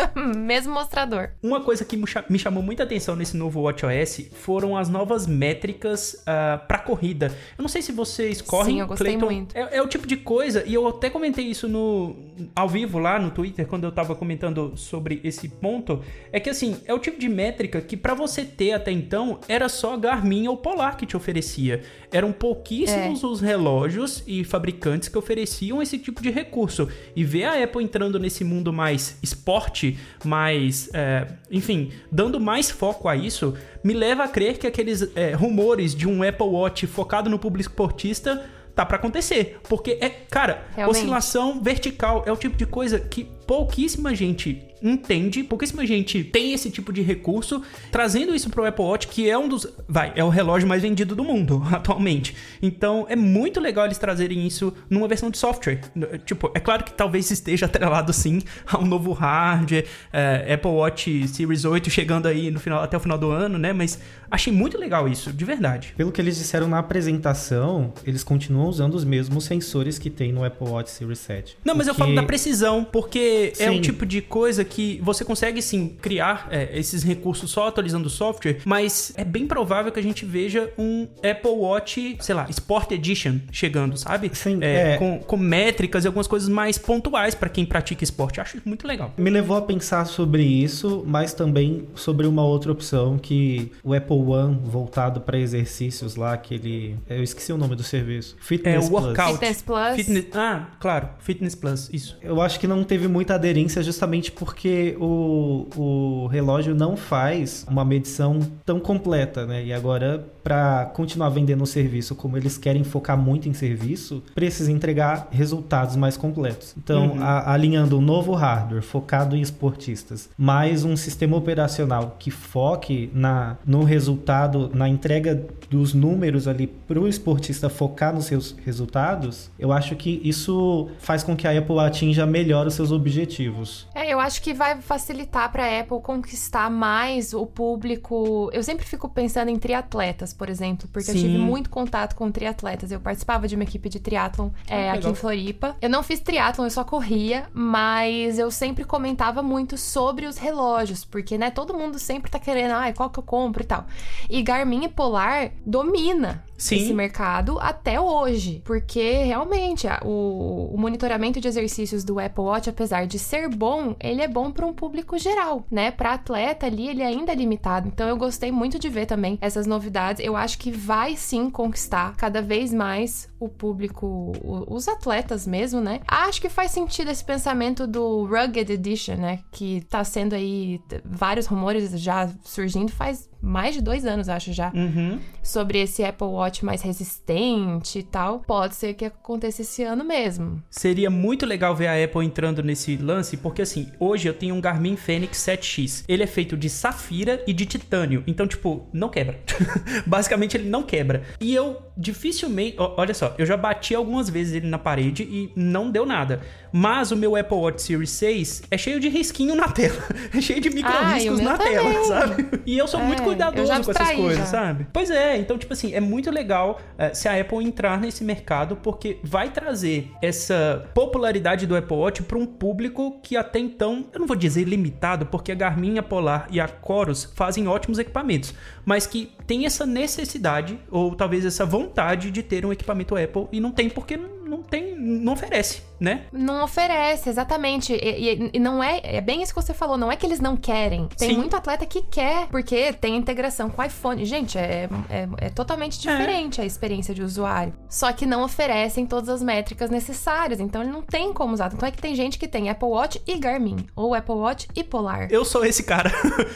C: Mesmo mostrador.
A: Uma coisa que me chamou muita atenção nesse novo WatchOS foram as novas métricas uh, ah, para corrida. Eu não sei se vocês correm.
C: Sim, eu gostei Clayton. muito.
A: É, é, o tipo de coisa, e eu até comentei isso no ao vivo lá no Twitter, quando eu tava comentando sobre esse ponto. É que assim, é o tipo de métrica que para você ter até então era só Garmin ou Polar que te oferecia. Eram pouquíssimos é. os relógios e fabricantes que ofereciam esse tipo de recurso. E ver a Apple entrando nesse mundo mais esporte Mais, é, enfim, dando mais foco a isso, me leva a crer que aqueles é, rumores de um Apple Watch focado no público esportista tá para acontecer. Porque é, cara, Realmente. oscilação vertical é o tipo de coisa que pouquíssima gente entende, pouquíssima gente tem esse tipo de recurso, trazendo isso pro Apple Watch, que é um dos. Vai, é o relógio mais vendido do mundo atualmente. Então é muito legal eles trazerem isso numa versão de software. Tipo, é claro que talvez esteja atrelado sim a um novo hardware, é, Apple Watch Series 8 chegando aí no final, até o final do ano, né? Mas achei muito legal isso, de verdade.
B: Pelo que eles disseram na apresentação, eles continuam usando os mesmos sensores que tem no Apple Watch Series 7.
A: Não, mas eu falo da precisão, porque sim. é um tipo de coisa que você consegue sim criar é, esses recursos só atualizando o software, mas é bem provável que a gente veja um Apple Watch, sei lá, Sport Edition chegando, sabe?
B: Sim,
A: é, é. Com, com, métricas e algumas coisas mais pontuais para quem pratica esporte. Acho muito legal.
B: Me levou a pensar sobre isso, mas também sobre uma outra opção que o Apple One voltado para exercícios lá, aquele. Eu esqueci o nome do serviço.
A: Fitness é, o Workout.
C: Fitness Plus.
A: Fitness... Ah, claro, Fitness Plus, isso.
B: Eu acho que não teve muita aderência justamente porque o, o relógio não faz uma medição tão completa, né? E agora, para continuar vendendo o serviço como eles querem focar muito em serviço, precisa entregar resultados mais completos. Então, uhum. a, alinhando um novo hardware focado em esportistas, mais um sistema operacional que foque na, no resultado, na entrega dos números ali para o esportista focar nos seus resultados, eu acho que isso faz com que a Apple atinja melhor os seus objetivos.
C: É, eu acho que vai facilitar para a Apple conquistar mais o público. Eu sempre fico pensando em triatletas, por exemplo, porque Sim. eu tive muito contato com triatletas. Eu participava de uma equipe de triatlon é, aqui em Floripa. Eu não fiz triatlon, eu só corria, mas eu sempre comentava muito sobre os relógios, porque né, todo mundo sempre tá querendo, ah, qual que eu compro e tal. E Garmin e Polar domina Sim. esse mercado até hoje. Porque realmente o, o, monitoramento de exercícios do Apple Watch, apesar de ser bom, ele é bom para um público geral, né? Para atleta ali, ele ainda é limitado. Então eu gostei muito de ver também essas novidades. Eu acho que vai sim conquistar cada vez mais o público, os atletas mesmo, né? Acho que faz sentido esse pensamento do Rugged Edition, né? Que tá sendo aí vários rumores já surgindo faz mais de dois anos, acho já,
A: uhum.
C: sobre esse Apple Watch mais resistente e tal. Pode ser que aconteça esse ano mesmo.
A: Seria muito legal ver a Apple entrando nesse lance, porque assim, hoje eu tenho um Garmin Fenix 7X. Ele é feito de safira e de titânio. Então, tipo, não quebra. Basicamente, ele não quebra. E eu dificilmente. Olha só, eu já bati algumas vezes ele na parede e não deu nada. Mas o meu Apple Watch Series 6 é cheio de risquinho na tela. É cheio de micro riscos na também. tela, sabe? E eu sou é. muito cuidadoso com essas coisas, já. sabe? Pois é, então, tipo assim, é muito legal é, se a Apple entrar nesse mercado, porque vai trazer essa popularidade do Apple Watch para um público que até então, eu não vou dizer limitado, porque a Garmin, a Polar e a Chorus fazem ótimos equipamentos, mas que tem essa necessidade, ou talvez essa vontade de ter um equipamento Apple e não tem porque não não tem, não oferece, né?
C: Não oferece, exatamente. E, e, e, não é, é bem isso que você falou, não é que eles não querem. Tem Sim. muito atleta que quer, porque tem integração com o iPhone. Gente, é, é, é totalmente diferente é. a experiência de usuário. Só que não oferecem todas as métricas necessárias, então ele não tem como usar. Então é que tem gente que tem Apple Watch e Garmin, ou Apple Watch e Polar.
A: Eu sou esse cara.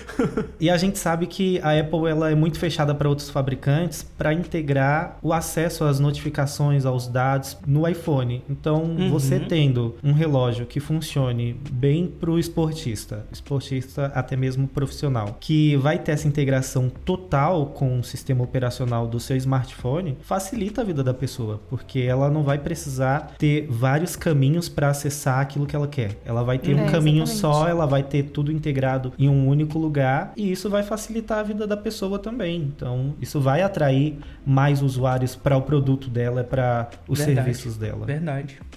B: e a gente sabe que a Apple ela é muito fechada para outros fabricantes para integrar o acesso às notificações, aos dados no no Então, uhum. você tendo um relógio que funcione bem para o esportista, esportista até mesmo profissional, que vai ter essa integração total com o sistema operacional do seu smartphone, facilita a vida da pessoa, porque ela não vai precisar ter vários caminhos para acessar aquilo que ela quer. Ela vai ter é, um caminho exatamente. só, ela vai ter tudo integrado em um único lugar e isso vai facilitar a vida da pessoa também. Então, isso vai atrair mais usuários para o produto dela, para os Verdade. serviços dela.
A: Verdade.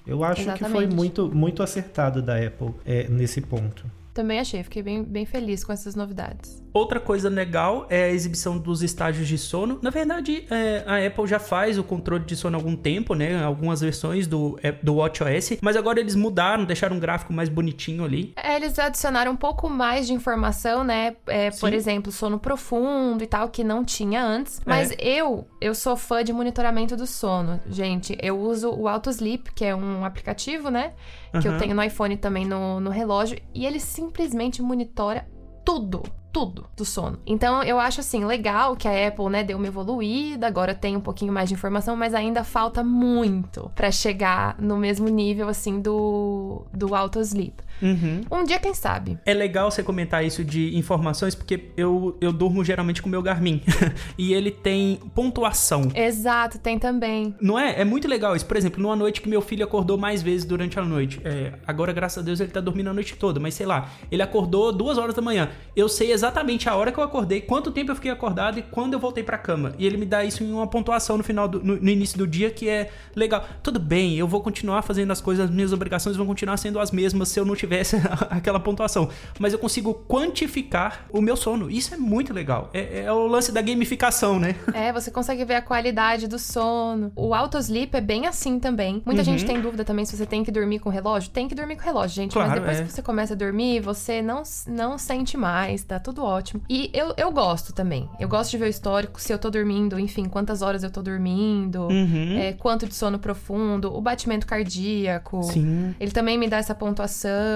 B: Eu acho Exatamente. que foi muito, muito acertado da Apple é, nesse ponto.
C: Também achei, fiquei bem, bem feliz com essas novidades.
A: Outra coisa legal é a exibição dos estágios de sono. Na verdade, é, a Apple já faz o controle de sono há algum tempo, né? Algumas versões do, é, do WatchOS, mas agora eles mudaram, deixaram um gráfico mais bonitinho ali.
C: É, eles adicionaram um pouco mais de informação, né? É, por exemplo, sono profundo e tal, que não tinha antes. Mas é. eu, eu sou fã de monitoramento do sono. Gente, eu uso o Auto Sleep, que é um aplicativo, né? Que uhum. eu tenho no iPhone também no, no relógio. E ele simplesmente monitora tudo tudo do sono. Então eu acho assim legal que a Apple, né, deu uma evoluída, agora tem um pouquinho mais de informação, mas ainda falta muito para chegar no mesmo nível assim do do auto sleep.
A: Uhum.
C: Um dia, quem sabe?
A: É legal você comentar isso de informações, porque eu, eu durmo geralmente com o meu Garmin. e ele tem pontuação.
C: Exato, tem também.
A: Não é? É muito legal isso. Por exemplo, numa noite que meu filho acordou mais vezes durante a noite. É, agora, graças a Deus, ele tá dormindo a noite toda. Mas sei lá, ele acordou duas horas da manhã. Eu sei exatamente a hora que eu acordei, quanto tempo eu fiquei acordado e quando eu voltei pra cama. E ele me dá isso em uma pontuação no final, do, no, no início do dia, que é legal. Tudo bem, eu vou continuar fazendo as coisas, as minhas obrigações vão continuar sendo as mesmas se eu não tivesse aquela pontuação. Mas eu consigo quantificar o meu sono. Isso é muito legal. É, é, o lance da gamificação, né?
C: É, você consegue ver a qualidade do sono. O auto sleep é bem assim também. Muita uhum. gente tem dúvida também se você tem que dormir com relógio. Tem que dormir com relógio, gente. Claro, mas depois é. que você começa a dormir, você não, não sente mais. Tá tudo ótimo. E eu, eu gosto também. Eu gosto de ver o histórico, se eu tô dormindo, enfim, quantas horas eu tô dormindo, uhum. é, quanto de sono profundo, o batimento cardíaco.
A: Sim.
C: Ele também me dá essa pontuação.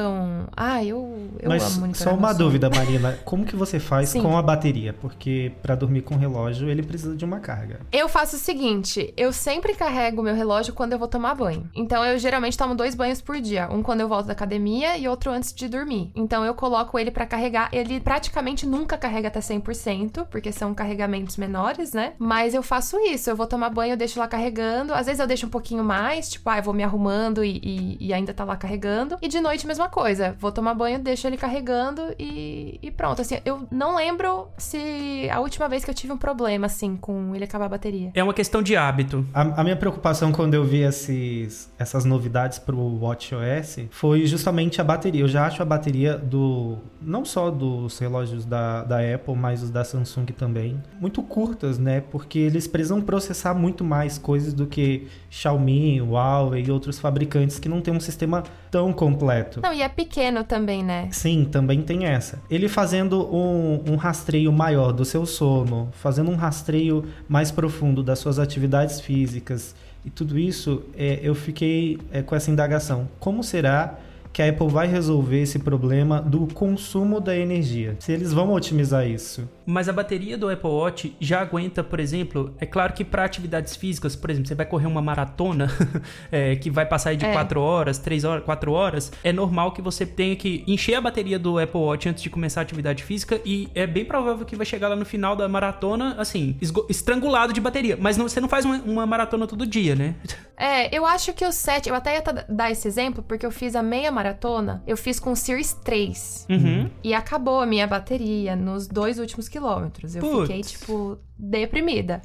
C: Ah, eu, eu
B: Mas
C: amo
B: Só uma dúvida, Marina. Como que você faz Sim. com a bateria? Porque para dormir com o relógio, ele precisa de uma carga.
C: Eu faço o seguinte, eu sempre carrego o meu relógio quando eu vou tomar banho. Então eu geralmente tomo dois banhos por dia, um quando eu volto da academia e outro antes de dormir. Então eu coloco ele para carregar, ele praticamente nunca carrega até 100%, porque são carregamentos menores, né? Mas eu faço isso, eu vou tomar banho, eu deixo lá carregando. Às vezes eu deixo um pouquinho mais, tipo, ah, eu vou me arrumando e, e, e ainda tá lá carregando. E de noite, mesma coisa. Vou tomar banho, deixo ele carregando e, e pronto. Assim, eu não lembro se a última vez que eu tive um problema, assim, com ele acabar a bateria.
A: É uma questão de hábito.
B: A, a minha preocupação quando eu vi esses, essas novidades pro WatchOS foi justamente a bateria. Eu já acho a bateria do. Não só dos relógios da, da Apple, mas os da Samsung também, muito curtas, né? Porque eles precisam processar muito mais coisas do que Xiaomi, Huawei e outros fabricantes que não tem um sistema tão completo.
C: Não, e é pequeno também, né?
B: Sim, também tem essa. Ele fazendo um, um rastreio maior do seu sono, fazendo um rastreio mais profundo das suas atividades físicas e tudo isso, é, eu fiquei é, com essa indagação. Como será que a Apple vai resolver esse problema do consumo da energia. Se eles vão otimizar isso.
A: Mas a bateria do Apple Watch já aguenta, por exemplo, é claro que para atividades físicas, por exemplo, você vai correr uma maratona é, que vai passar de é. 4 horas, 3 horas, 4 horas, é normal que você tenha que encher a bateria do Apple Watch antes de começar a atividade física e é bem provável que vai chegar lá no final da maratona, assim, estrangulado de bateria. Mas não, você não faz uma, uma, maratona todo dia, né?
C: É, eu acho que o 7, eu até ia dar esse exemplo porque eu fiz a meia maratona maratona, eu fiz com Series 3.
A: Uhum.
C: E acabou a minha bateria nos dois últimos quilômetros. Eu Putz. fiquei, tipo, deprimida.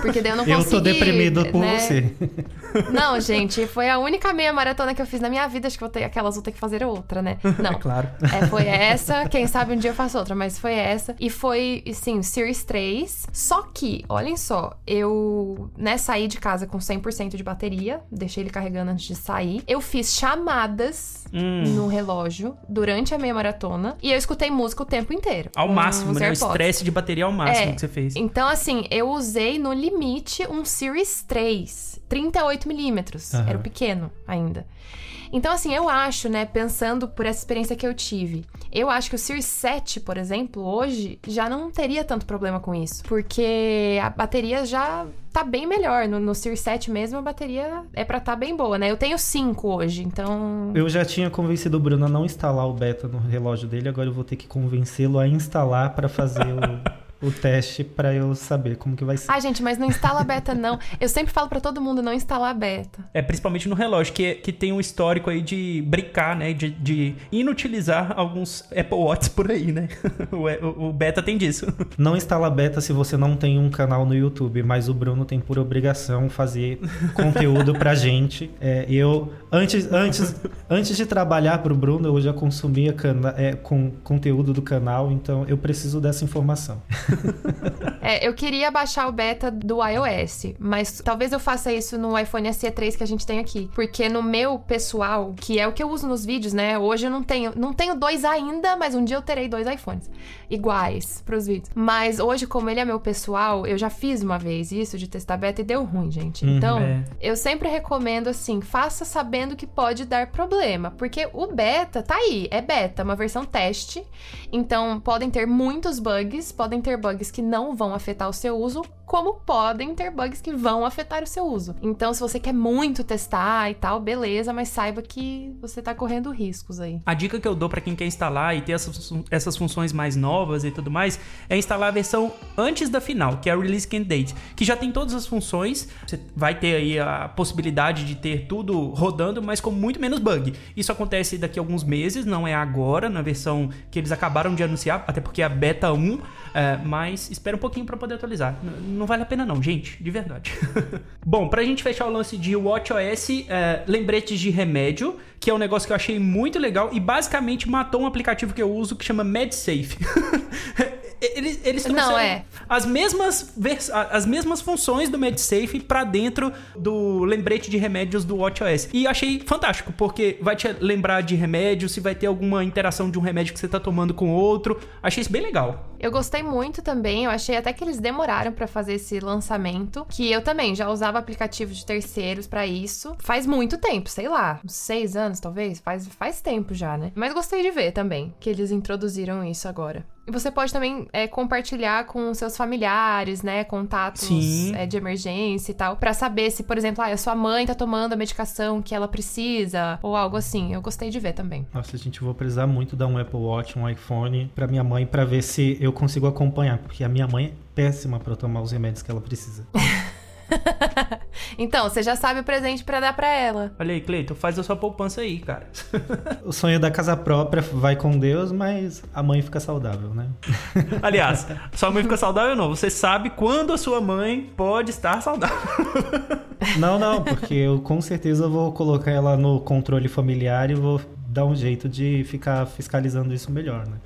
C: Porque daí eu não consegui...
B: Eu tô deprimido por
C: né?
B: você.
C: Não, gente, foi a única meia maratona que eu fiz na minha vida. Acho que vou ter, aquelas vou ter que fazer outra, né? Não. É
B: claro.
C: É, foi essa. Quem sabe um dia eu faço outra, mas foi essa. E foi, sim, Series 3. Só que, olhem só, eu, né, saí de casa com 100% de bateria. Deixei ele carregando antes de sair. Eu fiz chamadas hum. no relógio durante a meia maratona. E eu escutei música o tempo inteiro.
A: Ao máximo, né? O estresse de bateria ao máximo é, que você fez.
C: Então, assim, eu usei no limite um Series 3, 38mm. Uhum. Era o pequeno ainda. Então, assim, eu acho, né, pensando por essa experiência que eu tive, eu acho que o Series 7, por exemplo, hoje já não teria tanto problema com isso. Porque a bateria já tá bem melhor. No, no Series 7 mesmo, a bateria é pra tá bem boa, né? Eu tenho 5 hoje, então.
B: Eu já tinha convencido o Bruno a não instalar o beta no relógio dele, agora eu vou ter que convencê-lo a instalar para fazer o. o teste para eu saber como que vai ser.
C: Ai, gente, mas não instala beta, não. Eu sempre falo para todo mundo não instalar beta.
A: É, principalmente no relógio, que, que tem um histórico aí de brincar, né? De, de inutilizar alguns Apple Watch por aí, né? o, o, beta tem disso.
B: Não instala beta se você não tem um canal no YouTube, mas o Bruno tem por obrigação fazer conteúdo pra gente. É, eu, antes, antes, antes de trabalhar pro Bruno, eu já consumia cana é, com conteúdo do canal, então eu preciso dessa informação.
C: É, eu queria baixar o beta do iOS, mas talvez eu faça isso no iPhone SE 3 que a gente tem aqui. Porque no meu pessoal, que é o que eu uso nos vídeos, né? Hoje eu não tenho, não tenho dois ainda, mas um dia eu terei dois iPhones iguais pros vídeos. Mas hoje, como ele é meu pessoal, eu já fiz uma vez isso de testar beta e deu ruim, gente. Uhum, então, é. eu sempre recomendo assim, faça sabendo que pode dar problema, porque o beta tá aí, é beta, uma versão teste. Então, podem ter muitos bugs, podem ter bugs que não vão afetar o seu uso, como podem ter bugs que vão afetar o seu uso. Então, se você quer muito testar e tal, beleza, mas saiba que você tá correndo riscos aí.
A: A dica que eu dou para quem quer instalar e ter essas, essas funções mais novas e tudo mais é instalar a versão antes da final, que é a Release Candidate, que já tem todas as funções. Você vai ter aí a possibilidade de ter tudo rodando, mas com muito menos bug. Isso acontece daqui a alguns meses, não é agora, na versão que eles acabaram de anunciar, até porque é a beta 1, é, mas espera um pouquinho para poder atualizar não vale a pena não, gente, de verdade. Bom, pra gente fechar o lance de WatchOS, é, lembretes de remédio, que é um negócio que eu achei muito legal e basicamente matou um aplicativo que eu uso que chama MedSafe. eles, eles
C: Não, é.
A: as mesmas as mesmas funções do MedSafe para dentro do lembrete de remédios do WatchOS. E achei fantástico, porque vai te lembrar de remédio, se vai ter alguma interação de um remédio que você tá tomando com outro. Achei isso bem legal.
C: Eu gostei muito também, eu achei até que eles demoraram para fazer esse lançamento, que eu também já usava aplicativos de terceiros para isso. Faz muito tempo, sei lá, uns seis anos talvez, faz, faz tempo já, né? Mas gostei de ver também que eles introduziram isso agora. E você pode também é, compartilhar com seus familiares, né? Contatos é, de emergência e tal. para saber se, por exemplo, ah, a sua mãe tá tomando a medicação que ela precisa. Ou algo assim. Eu gostei de ver também.
B: Nossa, gente, vou precisar muito dar um Apple Watch, um iPhone para minha mãe para ver se eu consigo acompanhar. Porque a minha mãe é péssima para tomar os remédios que ela precisa.
C: então, você já sabe o presente para dar para ela.
A: Olha aí, Cleiton, faz a sua poupança aí, cara.
B: o sonho da casa própria vai com Deus, mas a mãe fica saudável, né?
A: Aliás, sua mãe fica saudável não. Você sabe quando a sua mãe pode estar saudável.
B: não, não, porque eu com certeza vou colocar ela no controle familiar e vou dar um jeito de ficar fiscalizando isso melhor, né?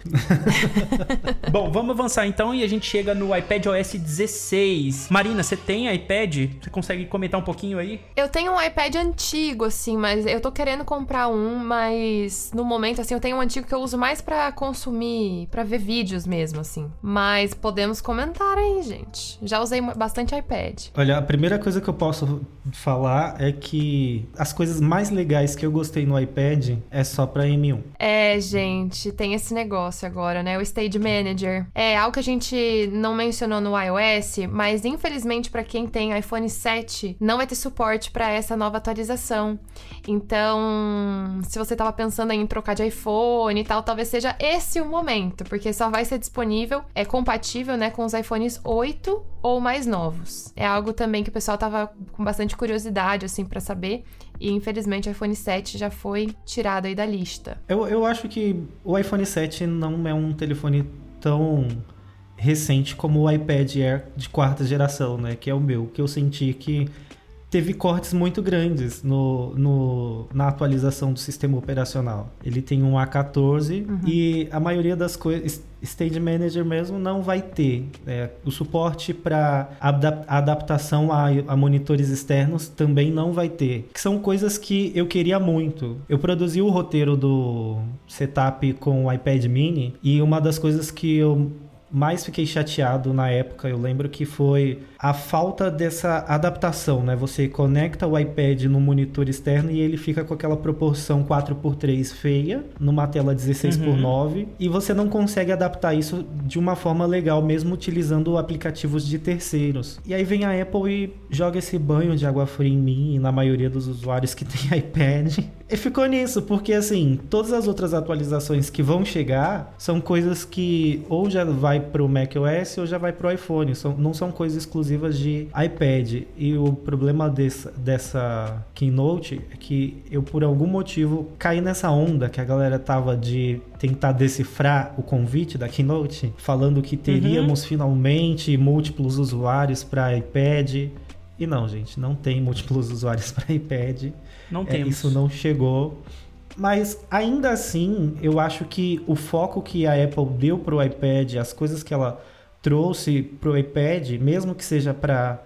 A: Bom, vamos avançar então e a gente chega no iPad OS 16. Marina, você tem iPad? Você consegue comentar um pouquinho aí?
C: Eu tenho um iPad antigo, assim, mas eu tô querendo comprar um, mas no momento, assim, eu tenho um antigo que eu uso mais para consumir, para ver vídeos mesmo, assim. Mas podemos comentar aí, gente. Já usei bastante iPad.
B: Olha, a primeira coisa que eu posso falar é que as coisas mais legais que eu gostei no iPad é só para M1.
C: É, gente, tem esse negócio agora, né? O Stage Manager. É algo que a gente não mencionou no iOS, mas infelizmente para quem tem iPhone 7, não vai ter suporte para essa nova atualização. Então, se você tava pensando em trocar de iPhone e tal, talvez seja esse o momento, porque só vai ser disponível, é compatível, né, com os iPhones 8 ou mais novos. É algo também que o pessoal tava com bastante curiosidade assim para saber. E infelizmente o iPhone 7 já foi tirado aí da lista.
B: Eu, eu acho que o iPhone 7 não é um telefone tão recente como o iPad Air de quarta geração, né? Que é o meu, que eu senti que teve cortes muito grandes no, no, na atualização do sistema operacional. Ele tem um A14 uhum. e a maioria das coisas. Stage Manager mesmo não vai ter. É, o suporte para adaptação a, a, monitores externos também não vai ter. Que são coisas que eu queria muito. Eu produzi o roteiro do setup com o iPad mini e uma das coisas que eu mais fiquei chateado na época, eu lembro que foi a falta dessa adaptação, né? Você conecta o iPad no monitor externo e ele fica com aquela proporção 4x3 feia, numa tela 16x9, uhum. e você não consegue adaptar isso de uma forma legal, mesmo utilizando aplicativos de terceiros. E aí vem a Apple e joga esse banho de água fria em mim e na maioria dos usuários que tem iPad. E ficou nisso, porque assim, todas as outras atualizações que vão chegar são coisas que ou já vai pro macOS ou já vai pro iPhone, são, não são coisas exclusivas de iPad. E o problema dessa, dessa Keynote é que eu, por algum motivo, caí nessa onda que a galera tava de tentar decifrar o convite da Keynote, falando que teríamos uhum. finalmente múltiplos usuários para iPad. E não, gente, não tem múltiplos usuários para iPad.
A: Não é,
B: Isso não chegou. Mas ainda assim, eu acho que o foco que a Apple deu para o iPad, as coisas que ela trouxe para o iPad, mesmo que seja para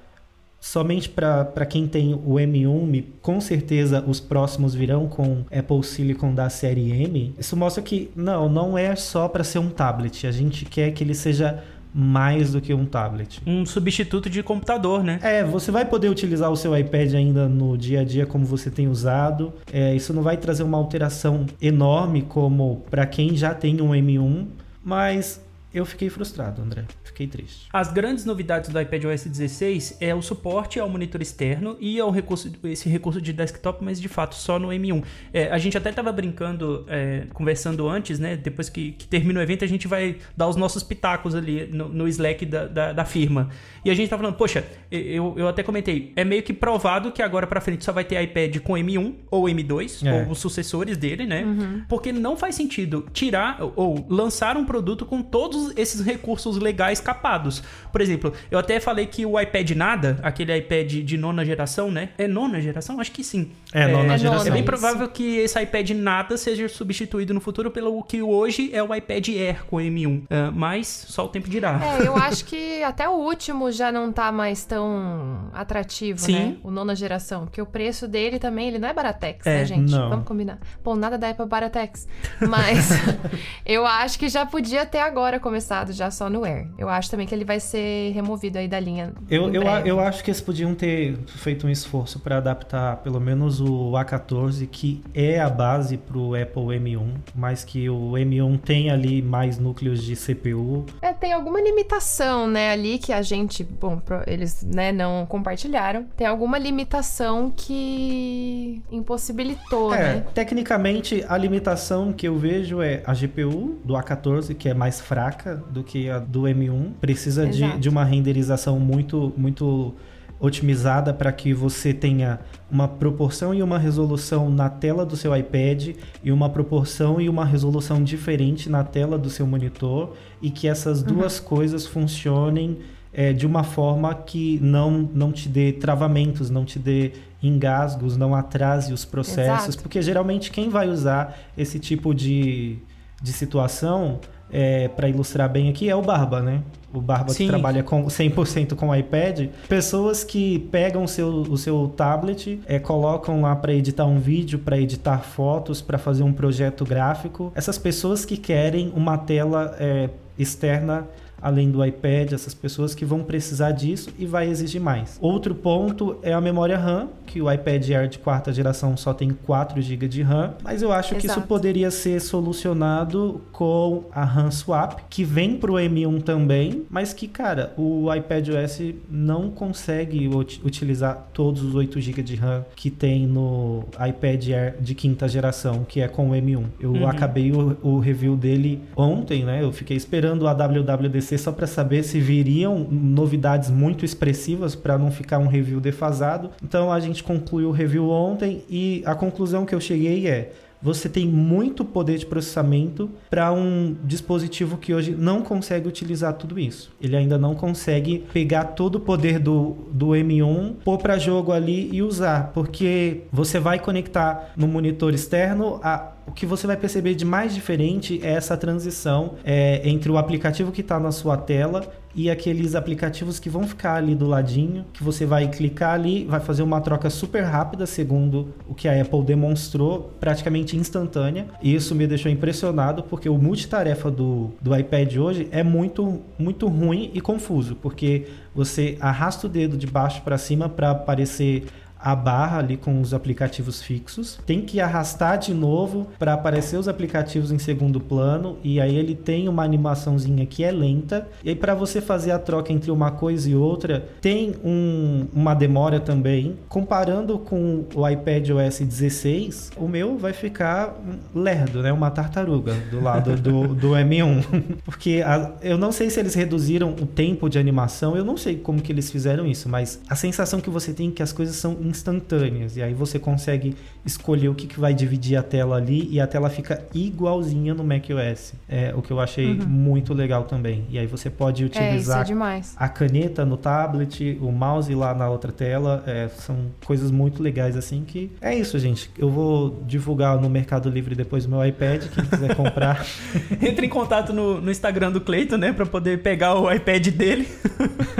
B: somente para quem tem o M1, com certeza os próximos virão com Apple Silicon da série M. Isso mostra que não, não é só para ser um tablet. A gente quer que ele seja mais do que um tablet.
A: Um substituto de computador, né?
B: É, você vai poder utilizar o seu iPad ainda no dia a dia como você tem usado. É, isso não vai trazer uma alteração enorme como para quem já tem um M1, mas eu fiquei frustrado, André. Fiquei triste.
A: As grandes novidades do iPadOS 16 é o suporte ao monitor externo e ao recurso, esse recurso de desktop, mas de fato só no M1. É, a gente até estava brincando, é, conversando antes, né? Depois que, que, termina o evento, a gente vai dar os nossos pitacos ali no, no Slack da, da, da, firma. E a gente tá falando, poxa, eu, eu até comentei, é meio que provado que agora para frente só vai ter iPad com M1 ou M2, é. ou os sucessores dele, né? Uhum. Porque não faz sentido tirar ou lançar um produto com todos esses recursos legais capados. Por exemplo, eu até falei que o iPad nada, aquele iPad de nona geração, né? É nona geração? Acho que sim.
B: É, nona é, geração.
A: É bem provável que esse iPad nada seja substituído no futuro pelo que hoje é o iPad Air com M1. Uh, ah, mas só o tempo dirá.
C: É, eu acho que até o último já não tá mais tão atrativo, sim. né? O nona geração. Porque o preço dele também, ele não é Baratex, é, né, gente? Não. Vamos combinar. Bom, nada da Apple Baratex. Mas eu acho que já podia ter agora começado já só no Air. Eu acho também que ele vai ser removido aí da linha.
B: Eu, eu, eu acho que eles podiam ter feito um esforço para adaptar pelo menos o A14, que é a base para o Apple M1, mas que o M1 tem ali mais núcleos de CPU.
C: É, tem alguma limitação, né, ali que a gente, bom, eles, né, não compartilharam. Tem alguma limitação que impossibilitou,
B: é,
C: né?
B: Tecnicamente, a limitação que eu vejo é a GPU do A14, que é mais fraca do que a do M1. Precisa de, de uma renderização muito, muito otimizada para que você tenha uma proporção e uma resolução na tela do seu iPad e uma proporção e uma resolução diferente na tela do seu monitor e que essas uhum. duas coisas funcionem é, de uma forma que não, não te dê travamentos, não te dê engasgos, não atrase os processos, Exato. porque geralmente quem vai usar esse tipo de, de situação é, para ilustrar bem aqui, é o Barba, né? O Barba Sim. que trabalha com 100% com iPad. Pessoas que pegam o seu, o seu tablet, é, colocam lá para editar um vídeo, para editar fotos, para fazer um projeto gráfico. Essas pessoas que querem uma tela é, externa além do iPad, essas pessoas que vão precisar disso e vai exigir mais. Outro ponto é a memória RAM, que o iPad Air de quarta geração só tem 4 GB de RAM, mas eu acho Exato. que isso poderia ser solucionado com a RAM Swap, que vem para o M1 também, mas que, cara, o iPad OS não consegue utilizar todos os 8 GB de RAM que tem no iPad Air de quinta geração, que é com o M1. Eu uhum. acabei o, o review dele ontem, né? Eu fiquei esperando a WWDC só para saber se viriam novidades muito expressivas para não ficar um review defasado. Então a gente concluiu o review ontem e a conclusão que eu cheguei é você tem muito poder de processamento para um dispositivo que hoje não consegue utilizar tudo isso. Ele ainda não consegue pegar todo o poder do, do M1, pôr para jogo ali e usar, porque você vai conectar no monitor externo a o que você vai perceber de mais diferente é essa transição é, entre o aplicativo que está na sua tela e aqueles aplicativos que vão ficar ali do ladinho, que você vai clicar ali, vai fazer uma troca super rápida, segundo o que a Apple demonstrou, praticamente instantânea. E isso me deixou impressionado, porque o multitarefa do, do iPad hoje é muito, muito ruim e confuso, porque você arrasta o dedo de baixo para cima para aparecer a barra ali com os aplicativos fixos, tem que arrastar de novo para aparecer os aplicativos em segundo plano e aí ele tem uma animaçãozinha que é lenta e para você fazer a troca entre uma coisa e outra tem um, uma demora também. Comparando com o iPad OS 16, o meu vai ficar lerdo, né? Uma tartaruga do lado do, do M1, porque a, eu não sei se eles reduziram o tempo de animação, eu não sei como que eles fizeram isso, mas a sensação que você tem é que as coisas são instantâneas. E aí você consegue escolher o que, que vai dividir a tela ali e a tela fica igualzinha no macOS. É o que eu achei uhum. muito legal também. E aí você pode utilizar
C: é, é
B: a caneta no tablet, o mouse lá na outra tela. É, são coisas muito legais assim que é isso, gente. Eu vou divulgar no Mercado Livre depois o meu iPad, quem quiser comprar.
A: Entre em contato no, no Instagram do Cleiton, né, para poder pegar o iPad dele.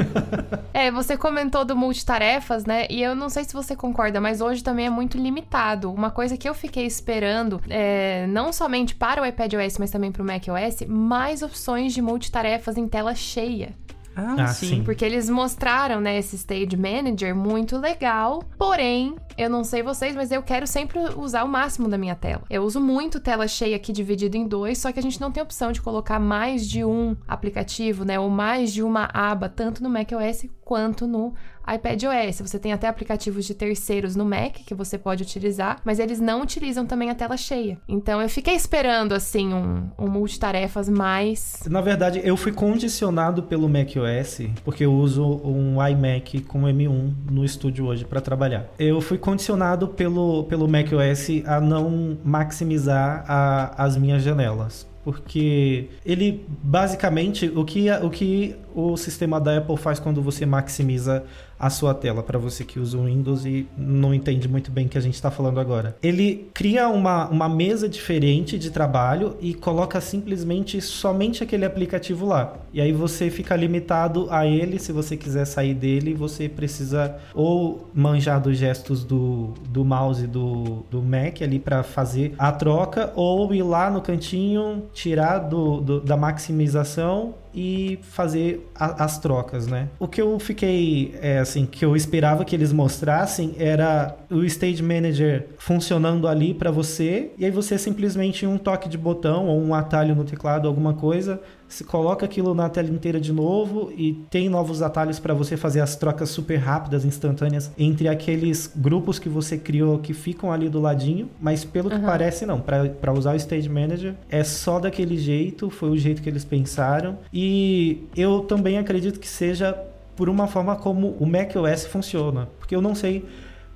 C: é, você comentou do multitarefas, né? E eu não sei se você concorda, mas hoje também é muito limitado. Uma coisa que eu fiquei esperando, é, não somente para o iPadOS, mas também para o macOS, mais opções de multitarefas em tela cheia.
A: Ah, ah sim. sim.
C: Porque eles mostraram, né, esse Stage Manager muito legal. Porém, eu não sei vocês, mas eu quero sempre usar o máximo da minha tela. Eu uso muito tela cheia aqui dividida em dois, só que a gente não tem opção de colocar mais de um aplicativo, né, ou mais de uma aba, tanto no macOS quanto no iPadOS. Você tem até aplicativos de terceiros no Mac que você pode utilizar, mas eles não utilizam também a tela cheia. Então eu fiquei esperando assim um, um multitarefas mais.
B: Na verdade, eu fui condicionado pelo macOS porque eu uso um iMac com M1 no estúdio hoje para trabalhar. Eu fui condicionado pelo, pelo macOS a não maximizar a, as minhas janelas porque ele basicamente o que o que o sistema da Apple faz quando você maximiza a sua tela, para você que usa o Windows e não entende muito bem o que a gente está falando agora. Ele cria uma, uma mesa diferente de trabalho e coloca simplesmente somente aquele aplicativo lá. E aí você fica limitado a ele, se você quiser sair dele, você precisa ou manjar dos gestos do, do mouse do, do Mac ali para fazer a troca, ou ir lá no cantinho, tirar do, do da maximização e fazer a, as trocas, né? O que eu fiquei, é, assim, que eu esperava que eles mostrassem era o Stage Manager funcionando ali para você, e aí você simplesmente um toque de botão ou um atalho no teclado, alguma coisa, se coloca aquilo na tela inteira de novo e tem novos atalhos para você fazer as trocas super rápidas, instantâneas entre aqueles grupos que você criou que ficam ali do ladinho, mas pelo uhum. que parece não, para usar o Stage Manager é só daquele jeito, foi o jeito que eles pensaram e eu também acredito que seja por uma forma como o macOS funciona, porque eu não sei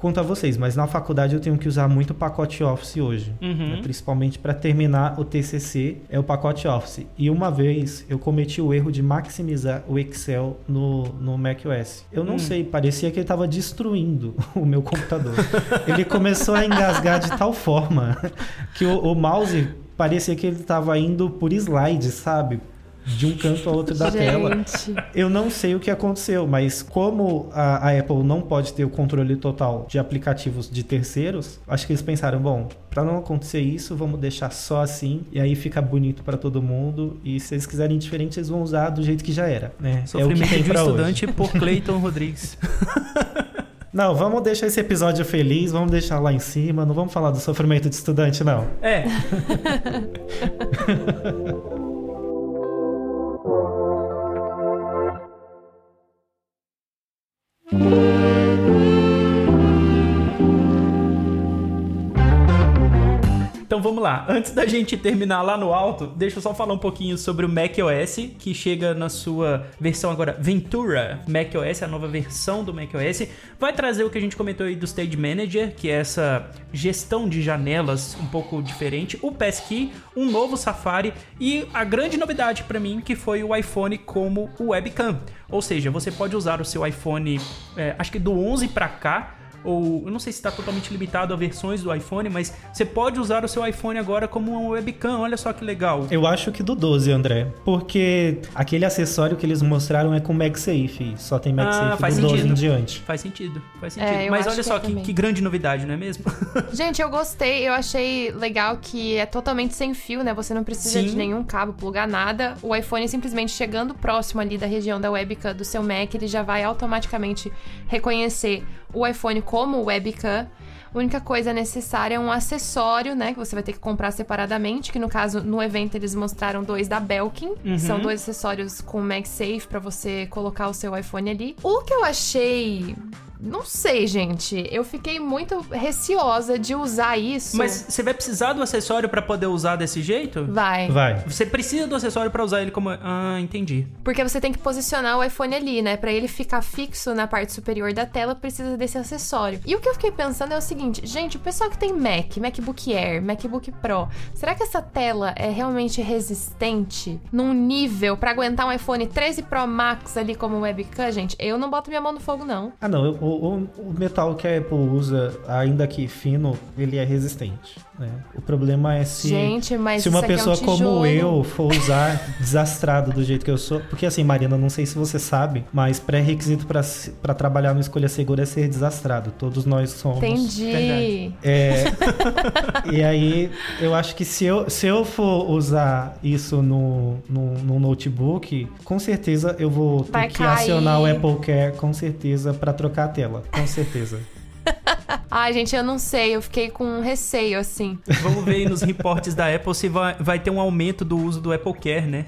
B: quanto a vocês, mas na faculdade eu tenho que usar muito o pacote Office hoje, uhum. né? principalmente para terminar o TCC, é o pacote Office. E uma vez eu cometi o erro de maximizar o Excel no, no macOS. Eu não hum. sei, parecia que ele estava destruindo o meu computador. ele começou a engasgar de tal forma que o, o mouse parecia que ele estava indo por slide, sabe? De um canto ao outro da
C: Gente.
B: tela. Eu não sei o que aconteceu, mas como a, a, Apple não pode ter o controle total de aplicativos de terceiros, acho que eles pensaram, bom, para não acontecer isso, vamos deixar só assim e aí fica bonito para todo mundo. E se eles quiserem diferente, eles vão usar do jeito que já era, né?
A: Sofrimento é o que tem de um estudante hoje. por Clayton Rodrigues.
B: Não, vamos deixar esse episódio feliz, vamos deixar lá em cima, não vamos falar do sofrimento de estudante, não.
A: É. mm. Então vamos lá. Antes da gente terminar lá no alto, deixa eu só falar um pouquinho sobre o macOS, que chega na sua versão agora Ventura. macOS, a nova versão do macOS, vai trazer o que a gente comentou aí do Stage Manager, que é essa gestão de janelas um pouco diferente, o Passkey, um novo Safari e a grande novidade para mim que foi o iPhone como webcam. Ou seja, você pode usar o seu iPhone, é, acho que do 11 para cá, ou eu não sei se está totalmente limitado a versões do iPhone, mas você pode usar o seu iPhone agora como uma webcam. Olha só que legal.
B: Eu acho que do 12, André, porque aquele acessório que eles mostraram é com MagSafe, só tem MagSafe ah, faz do sentido. 12 em diante.
A: Faz sentido, faz sentido. É, mas olha só que, que, grande novidade, não é mesmo?
C: Gente, eu gostei, eu achei legal que é totalmente sem fio, né? Você não precisa Sim. de nenhum cabo, plugar nada. O iPhone simplesmente chegando próximo ali da região da webcam do seu Mac, ele já vai automaticamente reconhecer o iPhone como webcam. A única coisa necessária é um acessório, né? Que você vai ter que comprar separadamente. Que no caso, no evento, eles mostraram dois da Belkin. Uhum. São dois acessórios com MagSafe para você colocar o seu iPhone ali. O que eu achei não sei, gente. Eu fiquei muito receosa de usar isso.
A: Mas você vai precisar do acessório para poder usar desse jeito?
C: Vai.
B: Vai.
A: Você precisa do acessório para usar ele como. Ah, entendi.
C: Porque você tem que posicionar o iPhone ali, né? Para ele ficar fixo na parte superior da tela, precisa desse acessório. E o que eu fiquei pensando é o seguinte, gente, o pessoal que tem Mac, MacBook Air, MacBook Pro, será que essa tela é realmente resistente num nível para aguentar um iPhone 13 Pro Max ali como webcam, gente? Eu não boto minha mão no fogo, não.
B: Ah, não. O, o, metal que a Apple usa, ainda que fino, ele é resistente. Né? O problema é se,
C: Gente,
B: se uma
C: aqui é um
B: pessoa como eu for usar desastrado do jeito que eu sou. Porque assim, Marina, não sei se você sabe, mas pré-requisito para trabalhar no Escolha Segura é ser desastrado. Todos nós somos.
C: Entendi.
B: É, e aí, eu acho que se eu, se eu for usar isso no, no, no notebook, com certeza eu vou ter
C: Vai
B: que
C: cair.
B: acionar o Apple Care, com certeza, para trocar a tela. Com certeza.
C: Ai, gente, eu não sei. Eu fiquei com receio, assim.
A: Vamos ver aí nos reportes da Apple se vai, vai ter um aumento do uso do Apple Care, né?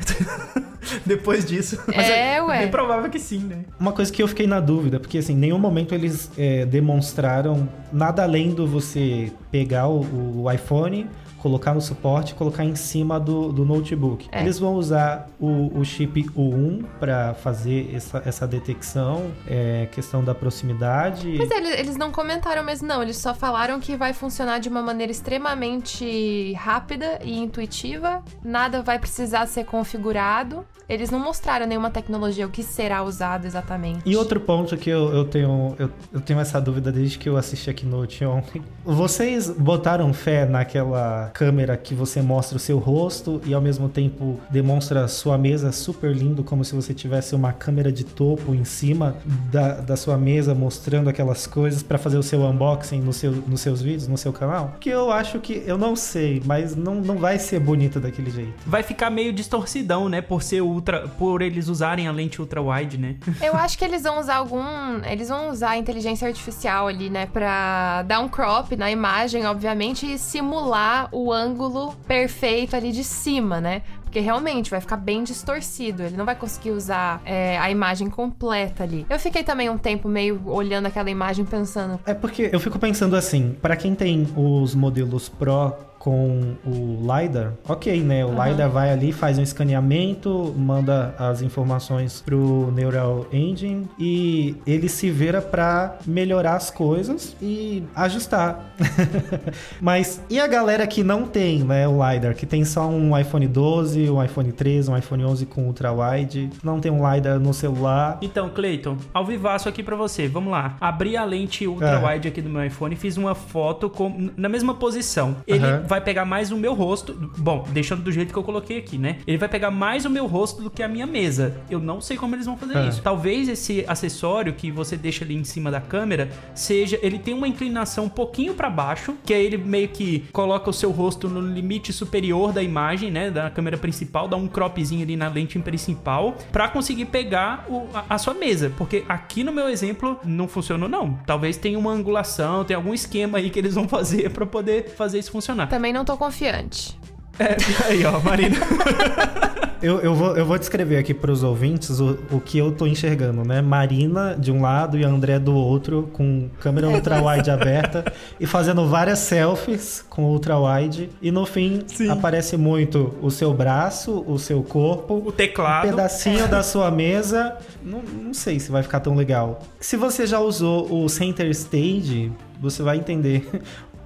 A: Depois disso. Mas
C: É, ué.
A: bem provável que sim, né?
B: Uma coisa que eu fiquei na dúvida, porque assim, em nenhum momento eles é, demonstraram nada além do você pegar o, o iPhone, colocar no suporte e colocar em cima do, do notebook.
C: É.
B: Eles vão usar o, o chip U1 para fazer essa, essa detecção, é, questão da proximidade.
C: Mas eles, eles não comentaram mesmo, não. Eles só falaram que vai funcionar de uma maneira extremamente rápida e intuitiva. Nada vai precisar ser configurado. Eles não mostraram nenhuma tecnologia, o que será usado exatamente.
B: E outro ponto que eu, eu tenho eu, eu tenho essa dúvida desde que eu assisti a Keynote ontem. Vocês botaram fé naquela câmera que você mostra o seu rosto e ao mesmo tempo demonstra sua mesa super lindo, como se você tivesse uma câmera de topo em cima da, da sua mesa mostrando aquelas coisas para fazer o seu unboxing no seu, nos seus vídeos, no seu canal? Que eu acho que, eu não sei, mas não, não vai ser bonito daquele jeito.
A: Vai ficar meio distorcidão, né? Por ser ultra. Por eles usarem a lente ultra wide, né?
C: Eu acho que eles vão usar algum. Eles vão usar a inteligência artificial ali, né? Pra dar um crop na imagem, obviamente, e simular o ângulo perfeito ali de cima, né? Porque realmente vai ficar bem distorcido. Ele não vai conseguir usar é, a imagem completa ali. Eu fiquei também um tempo meio olhando aquela imagem pensando.
B: É porque eu fico pensando assim, para quem tem os modelos Pro com o LiDAR, ok, né? O
C: Aham.
B: LiDAR vai ali, faz um escaneamento, manda as informações pro Neural Engine e ele se vira para melhorar as coisas e ajustar. Mas e a galera que não tem, né, o LiDAR, que tem só um iPhone 12, um iPhone 13, um iPhone 11 com ultra wide, não tem um LiDAR no celular,
A: Então, Cleiton, ao vivaço aqui pra você. Vamos lá. Abri a lente ultra
B: Ah.
A: wide aqui do meu iPhone e fiz uma foto com, na mesma posição. Ele
B: Aham.
A: Vai pegar mais o meu rosto. Bom, deixando do jeito que eu coloquei aqui, né? Ele vai pegar mais o meu rosto do que a minha mesa. Eu não sei como eles vão fazer
B: Ah.
A: isso. Talvez esse acessório que você deixa ali em cima da câmera seja. Ele tem uma inclinação um pouquinho pra baixo, que aí ele meio que coloca o seu rosto no limite superior da imagem, né? Da câmera principal, dá um cropzinho ali na lente principal, pra conseguir pegar o- a, a sua mesa. Porque aqui no meu exemplo não funcionou, não. Talvez tenha uma angulação, tem algum esquema aí que eles vão fazer pra poder fazer isso funcionar.
C: Também não tô confiante.
A: É, aí, ó, Marina.
B: Eu, eu, vou, eu vou descrever aqui para os ouvintes o, o que eu tô enxergando, né? Marina de um lado e André do outro, com câmera ultra-wide aberta e fazendo várias selfies com ultra-wide. E no fim
A: Sim.
B: aparece muito o seu braço, o seu corpo,
A: O
B: um
A: teclado.
B: pedacinho da sua mesa. Não, não sei se vai ficar tão legal. Se você já usou o Center Stage, você vai entender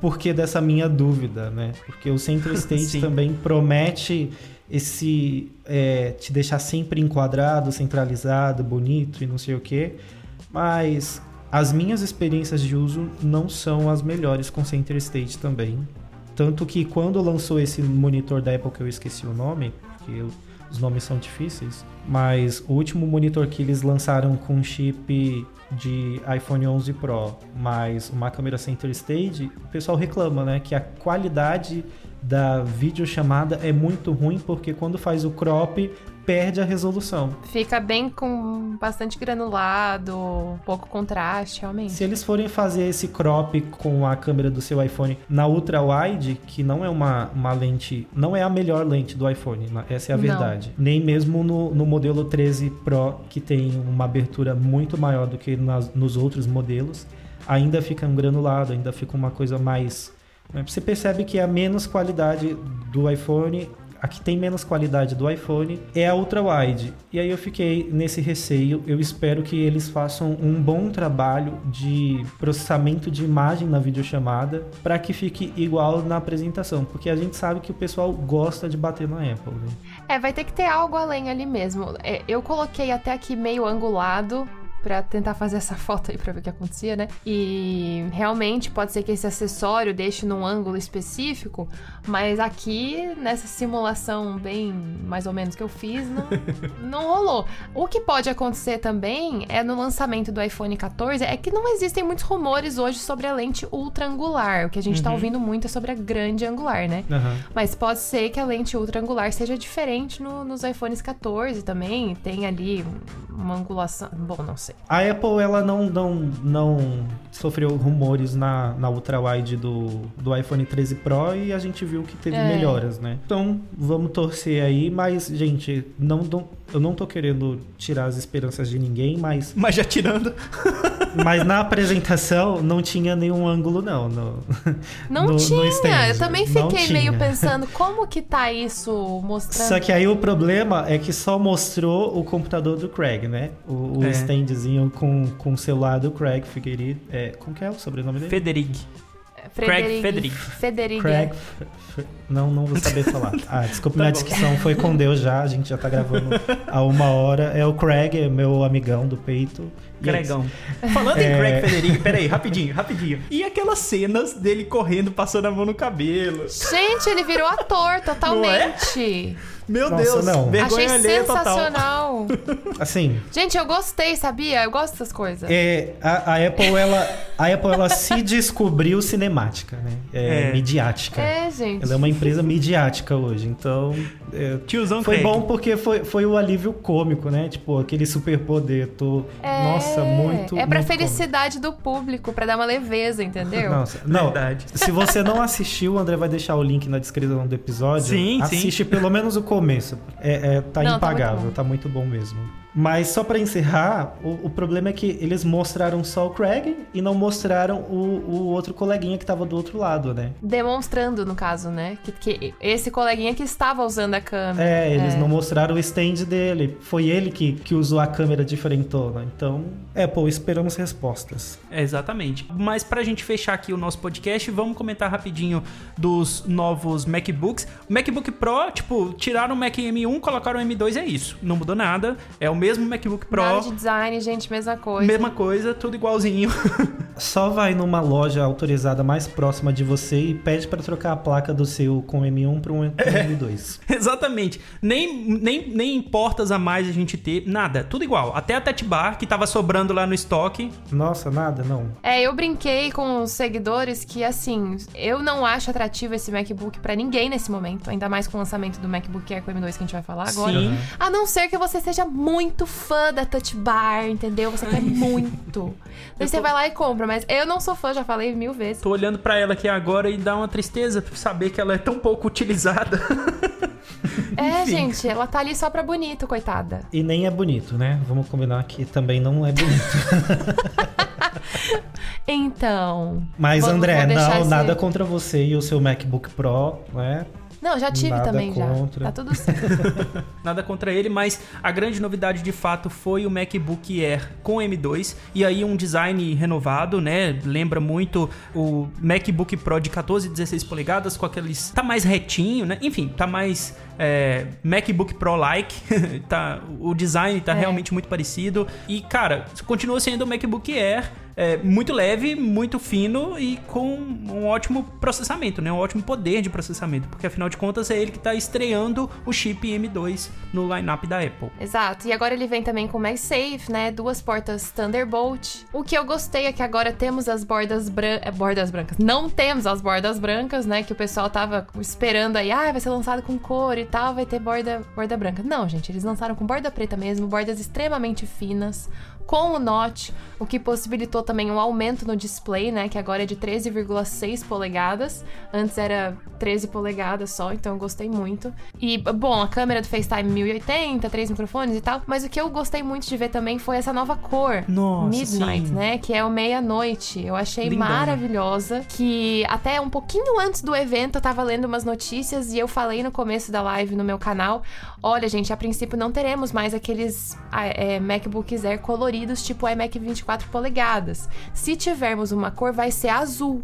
B: por que dessa minha dúvida, né? Porque o Center Stage
A: Sim.
B: também promete esse é, te deixar sempre enquadrado, centralizado, bonito e não sei o que. Mas as minhas experiências de uso não são as melhores com Center Stage também. Tanto que quando lançou esse monitor da Apple, que eu esqueci o nome, porque os nomes são difíceis, mas o último monitor que eles lançaram com chip de iPhone 11 Pro, mais uma câmera Center Stage, o pessoal reclama, né, que a qualidade da videochamada é muito ruim porque quando faz o crop perde a resolução.
C: Fica bem com bastante granulado, pouco contraste, realmente.
B: Se eles forem fazer esse crop com a câmera do seu iPhone na ultra wide, que não é uma, uma lente, não é a melhor lente do iPhone, essa é a verdade. Não. Nem mesmo no, no modelo 13 Pro, que tem uma abertura muito maior do que nas, nos outros modelos, ainda fica um granulado, ainda fica uma coisa mais né? você percebe que a menos qualidade do iPhone a que tem menos qualidade do iPhone é a ultra wide. E aí eu fiquei nesse receio. Eu espero que eles façam um bom trabalho de processamento de imagem na videochamada para que fique igual na apresentação, porque a gente sabe que o pessoal gosta de bater na Apple. Né?
C: É, vai ter que ter algo além ali mesmo. É, eu coloquei até aqui meio angulado para tentar fazer essa foto aí para ver o que acontecia, né? E realmente pode ser que esse acessório deixe num ângulo específico, mas aqui nessa simulação bem mais ou menos que eu fiz, não, não rolou. O que pode acontecer também é no lançamento do iPhone 14 é que não existem muitos rumores hoje sobre a lente ultra angular. O que a gente tá uhum. tá ouvindo muito é sobre a grande angular, né? Uhum. Mas pode ser que a lente ultra angular seja diferente no, nos iPhones 14 também. Tem ali uma angulação. Bom, não sei.
B: A Apple, ela não, não, não sofreu rumores na, na ultra-wide do, do iPhone 13 Pro e a gente viu que teve é. melhoras, né? Então, vamos torcer aí, mas, gente, não, não, eu não tô querendo tirar as esperanças de ninguém, mas...
A: Mas já tirando...
B: mas na apresentação não tinha nenhum ângulo, não. No,
C: não no, tinha, no eu também fiquei meio pensando, como que tá isso mostrando?
B: Só que aí o problema é que só mostrou o computador do Craig, né? O, o é. standzinho com, com o celular do Craig Figueiredo. É, como que é o sobrenome dele?
A: Federic.
C: Craig Federic. Federic.
B: Craig. Não, não vou saber falar. Ah, desculpa, tá minha descrição foi com Deus já. A gente já tá gravando há uma hora. É o Craig, é meu amigão do peito.
A: Craigão. É Falando é... em Craig Federico, peraí, rapidinho, rapidinho. E aquelas cenas dele correndo, passando a mão no cabelo?
C: Gente, ele virou ator totalmente.
A: Meu Nossa, Deus, não. vergonha
C: Achei sensacional.
B: Assim.
C: Gente, eu gostei, sabia? Eu gosto dessas coisas.
B: É, a, a, Apple, ela, a Apple, ela se descobriu cinemática, né? É, é. midiática.
C: É, gente.
B: Ela é uma empresa midiática hoje, então... É,
A: Tiozão
B: Foi Craig. bom porque foi, foi o alívio cômico, né? Tipo, aquele superpoder. Tô... É, Nossa, muito.
C: É pra
B: muito
C: felicidade cômico. do público, pra dar uma leveza, entendeu?
B: Nossa, não. Verdade. Se você não assistiu, o André vai deixar o link na descrição do episódio.
A: Sim,
B: Assiste
A: sim.
B: pelo menos o começo. É, é tá não, impagável, tá muito, tá muito bom mesmo. Mas só para encerrar, o, o, problema é que eles mostraram só o Craig e não mostraram o, o outro coleguinha que tava do outro lado, né?
C: Demonstrando, no caso, né? Que, que esse coleguinha que estava usando a câmera.
B: É, eles é. não mostraram o stand dele. Foi ele que, que usou a câmera diferentona. Então, é, pô, esperamos respostas.
A: É, exatamente. Mas pra gente fechar aqui o nosso podcast, vamos comentar rapidinho dos novos MacBooks. O MacBook Pro, tipo, tiraram o Mac M1, colocaram o M2, é isso. Não mudou nada. É o mesmo mesmo MacBook Pro.
C: Nada de design, gente, mesma coisa.
A: Mesma coisa, tudo igualzinho.
B: Só vai numa loja autorizada mais próxima de você e pede para trocar a placa do seu com M1 para um M2.
A: É, exatamente. Nem, nem, nem portas a mais a gente ter, nada, tudo igual. Até a Touch Bar que tava sobrando lá no estoque.
B: Nossa, nada, não.
C: É, eu brinquei com os seguidores que assim, eu não acho atrativo esse MacBook para ninguém nesse momento, ainda mais com o lançamento do MacBook Air com M2 que a gente vai falar agora. Sim. A não ser que você seja muito muito fã da Touch Bar, entendeu? Você quer muito. Daí você vai lá e compra, mas eu não sou fã, já falei mil vezes.
A: Tô olhando para ela aqui agora e dá uma tristeza saber que ela é tão pouco utilizada.
C: É, Enfim. gente, ela tá ali só pra bonito, coitada.
B: E nem é bonito, né? Vamos combinar que também não é bonito.
C: então.
B: Mas, vou, André, vou não, esse... nada contra você e o seu MacBook Pro, né?
C: Não, já tive Nada também contra. já. Tá tudo certo.
A: Nada contra ele, mas a grande novidade de fato foi o MacBook Air com M2 e aí um design renovado, né? Lembra muito o MacBook Pro de 14 e 16 polegadas com aqueles tá mais retinho, né? Enfim, tá mais é, MacBook Pro-like. tá, o design tá é. realmente muito parecido. E, cara, continua sendo o MacBook Air. É, muito leve, muito fino e com um ótimo processamento, né? Um ótimo poder de processamento. Porque afinal de contas é ele que está estreando o chip M2 no lineup da Apple.
C: Exato, e agora ele vem também com MagSafe, né? Duas portas Thunderbolt. O que eu gostei é que agora temos as bordas, bran é, bordas brancas. Não temos as bordas brancas, né? Que o pessoal tava esperando aí, ah, vai ser lançado com cor e tal, vai ter borda, borda branca. Não, gente, eles lançaram com borda preta mesmo, bordas extremamente finas, com o notch, o que possibilitou também um aumento no display, né, que agora é de 13,6 polegadas. Antes era 13 polegadas só, então eu gostei muito. E bom, a câmera do FaceTime 1080, três microfones e tal, mas o que eu gostei muito de ver também foi essa nova cor,
A: Nossa,
C: Midnight,
A: sim.
C: né, que é o meia-noite. Eu achei maravilhosa, que até um pouquinho antes do evento eu tava lendo umas notícias e eu falei no começo da live no meu canal, olha, gente, a princípio não teremos mais aqueles é, MacBooks Air coloridos tipo iMac 24 polegadas. Se tivermos uma cor, vai ser azul.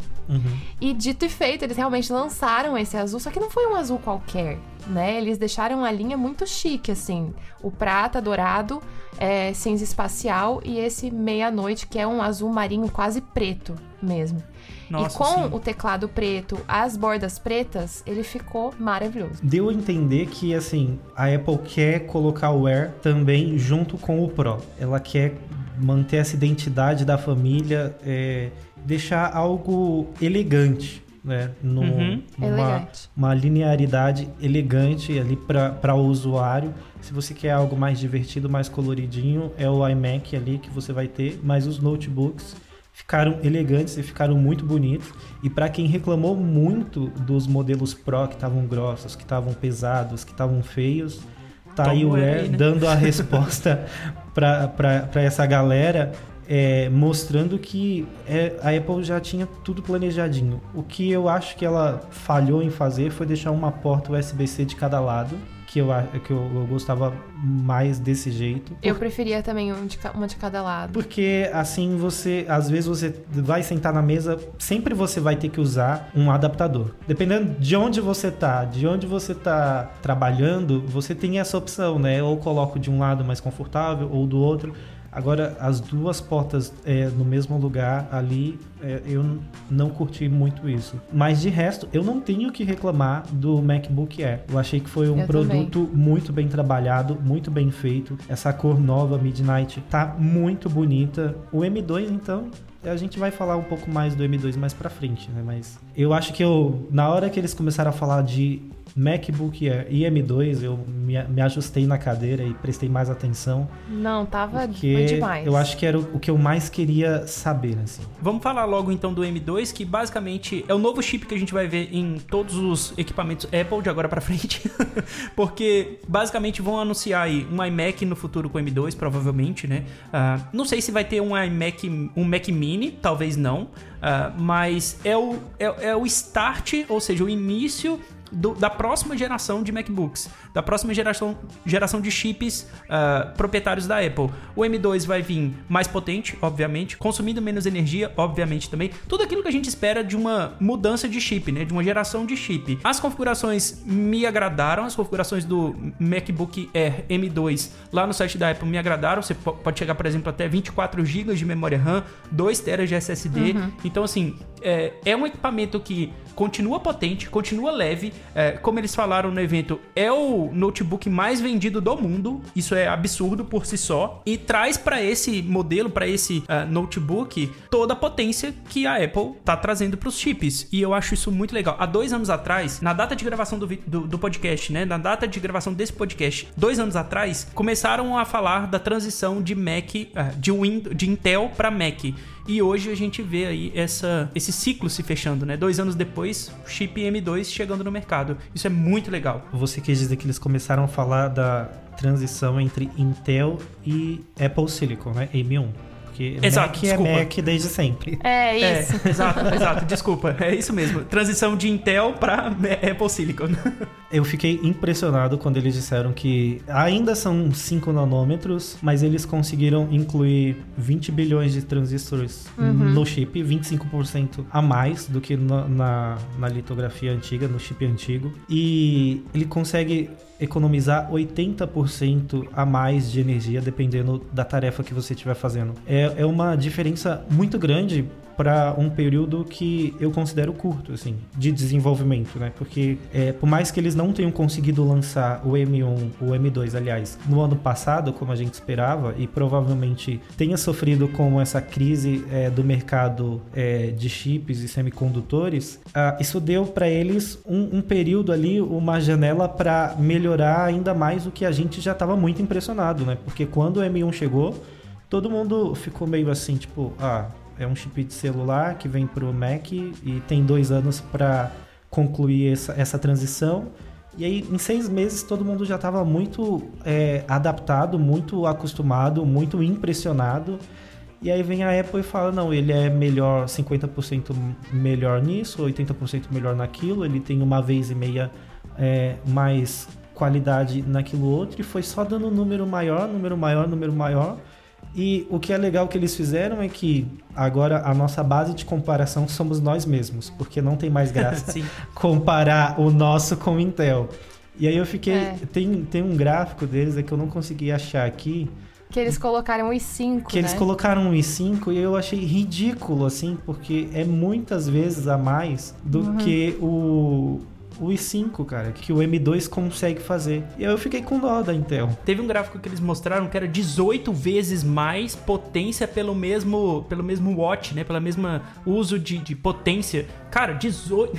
C: E dito e feito, eles realmente lançaram esse azul, só que não foi um azul qualquer, né? Eles deixaram a linha muito chique, assim. O prata, dourado, é, cinza espacial e esse meia-noite, que é um azul marinho quase preto mesmo.
A: Nossa,
C: e com
A: sim.
C: o teclado preto, as bordas pretas, ele ficou maravilhoso.
B: Deu a entender que, assim, a Apple quer colocar o Air também junto com o Pro. Ela quer manter essa identidade da família, é, deixar algo elegante, né? No,
A: Uhum.
B: numa-. Uma linearidade elegante ali para o usuário. Se você quer algo mais divertido, mais coloridinho, é o iMac ali que você vai ter, mas os notebooks ficaram elegantes e ficaram muito bonitos. E para quem reclamou muito dos modelos Pro que estavam grossos, que estavam pesados, que estavam feios, tá aí o Air
A: né?
B: dando a resposta para essa galera. é, mostrando que é, a Apple já tinha tudo planejadinho. O que eu acho que ela falhou em fazer foi deixar uma porta USB-C de cada lado, que eu, que eu, eu gostava mais desse jeito.
C: Eu preferia também um de uma de cada lado.
B: Porque assim você, às vezes você vai sentar na mesa, sempre você vai ter que usar um adaptador. Dependendo de onde você tá, de onde você tá trabalhando, você tem essa opção, né? Ou coloco de um lado mais confortável ou do outro. Agora, as duas portas é, no mesmo lugar ali, é, eu não curti muito isso. Mas de resto, eu não tenho o que reclamar do MacBook Air. Eu achei que foi um
C: Eu
B: produto muito bem trabalhado, muito bem feito. Essa cor nova, Midnight, tá muito bonita. O M2, então, a gente vai falar um pouco mais do M2 mais pra frente, né? Mas eu acho que eu, na hora que eles começaram a falar de MacBook Air e M2, eu me, me ajustei na cadeira e prestei mais atenção.
C: Não, tava demais.
B: eu acho que era o, o que eu mais queria saber, assim.
A: Vamos falar logo então do M2, que basicamente é o novo chip que a gente vai ver em todos os equipamentos Apple de agora pra frente. Porque basicamente vão anunciar aí um iMac no futuro com M2, provavelmente, né? Ah, não sei se vai ter um iMac, um Mac Mini, talvez não. Ah, mas é o, é, é o start, ou seja, o início do- da próxima geração de MacBooks, da próxima geração, geração de chips ah, proprietários da Apple. O M2 vai vir mais potente, obviamente, consumindo menos energia, obviamente também. Tudo aquilo que a gente espera de uma mudança de chip, né? De uma geração de chip. As configurações me agradaram, as configurações do MacBook Air M2 lá no site da Apple me agradaram. Você po- pode chegar, por exemplo, até 24 GB de memória RAM, 2 TB de SSD. Então, assim, é, é um equipamento que continua potente, continua leve. É, como eles falaram no evento, é o notebook mais vendido do mundo. Isso é absurdo por si só. E traz para esse modelo, para esse ah, notebook, toda a potência que a Apple tá trazendo para os chips. E eu acho isso muito legal. Há dois anos atrás, na data de gravação do, do, do podcast, né? Na data de gravação desse podcast, dois anos atrás, começaram a falar da transição de Mac, ah, de, Windows, de Intel para Mac. E hoje a gente vê aí essa, esse ciclo se fechando, né? Dois anos depois, chip M2 chegando no mercado. Isso é muito legal.
B: Você quis dizer que eles começaram a falar da transição entre Intel e Apple Silicon, né? M1. Porque
A: Exato,
B: Mac
A: desculpa.
B: é Mac desde sempre.
C: É
A: É,
C: isso.
A: exato, exato, desculpa. É isso mesmo. Transição de Intel para Apple Silicon.
B: Eu fiquei impressionado quando eles disseram que ainda são 5 nanômetros, mas eles conseguiram incluir 20 bilhões de transistores no chip, 25% a mais do que na, na, na litografia antiga, no chip antigo. E ele consegue economizar 80% a mais de energia, dependendo da tarefa que você estiver fazendo. É, é uma diferença muito grande para um período que eu considero curto, assim, de desenvolvimento, né? Porque é, por mais que eles não tenham conseguido lançar o M1, o M2, aliás, no ano passado, como a gente esperava, e provavelmente tenha sofrido com essa crise é, do mercado é, de chips e semicondutores, ah, isso deu para eles um, um, período ali, uma janela para melhorar ainda mais o que a gente já estava muito impressionado, né? Porque quando o M1 chegou, todo mundo ficou meio assim, tipo, ah, é um chip de celular que vem pro Mac e tem dois anos para concluir essa, essa transição. E aí, em seis meses, todo mundo já estava muito é, adaptado, muito acostumado, muito impressionado. E aí vem a Apple e fala, não, ele é melhor, 50% melhor nisso, 80% melhor naquilo, ele tem uma vez e meia é, mais qualidade naquilo outro, e foi só dando número maior, número maior, número maior. E o que é legal que eles fizeram é que agora a nossa base de comparação somos nós mesmos, porque não tem mais graça comparar o nosso com o Intel. E aí eu fiquei. É. Tem, tem um gráfico deles é que eu não consegui achar aqui.
C: Que eles colocaram o i5.
B: Que né? eles colocaram o i5 e eu achei ridículo, assim, porque é muitas vezes a mais do uhum. que o, o i5, cara, que o M2 consegue fazer. E aí eu fiquei com dó da Intel.
A: Teve um gráfico que eles mostraram que era 18 vezes mais potência pelo mesmo, pelo mesmo watt, né? Pela mesma uso de, de potência. Cara, 18.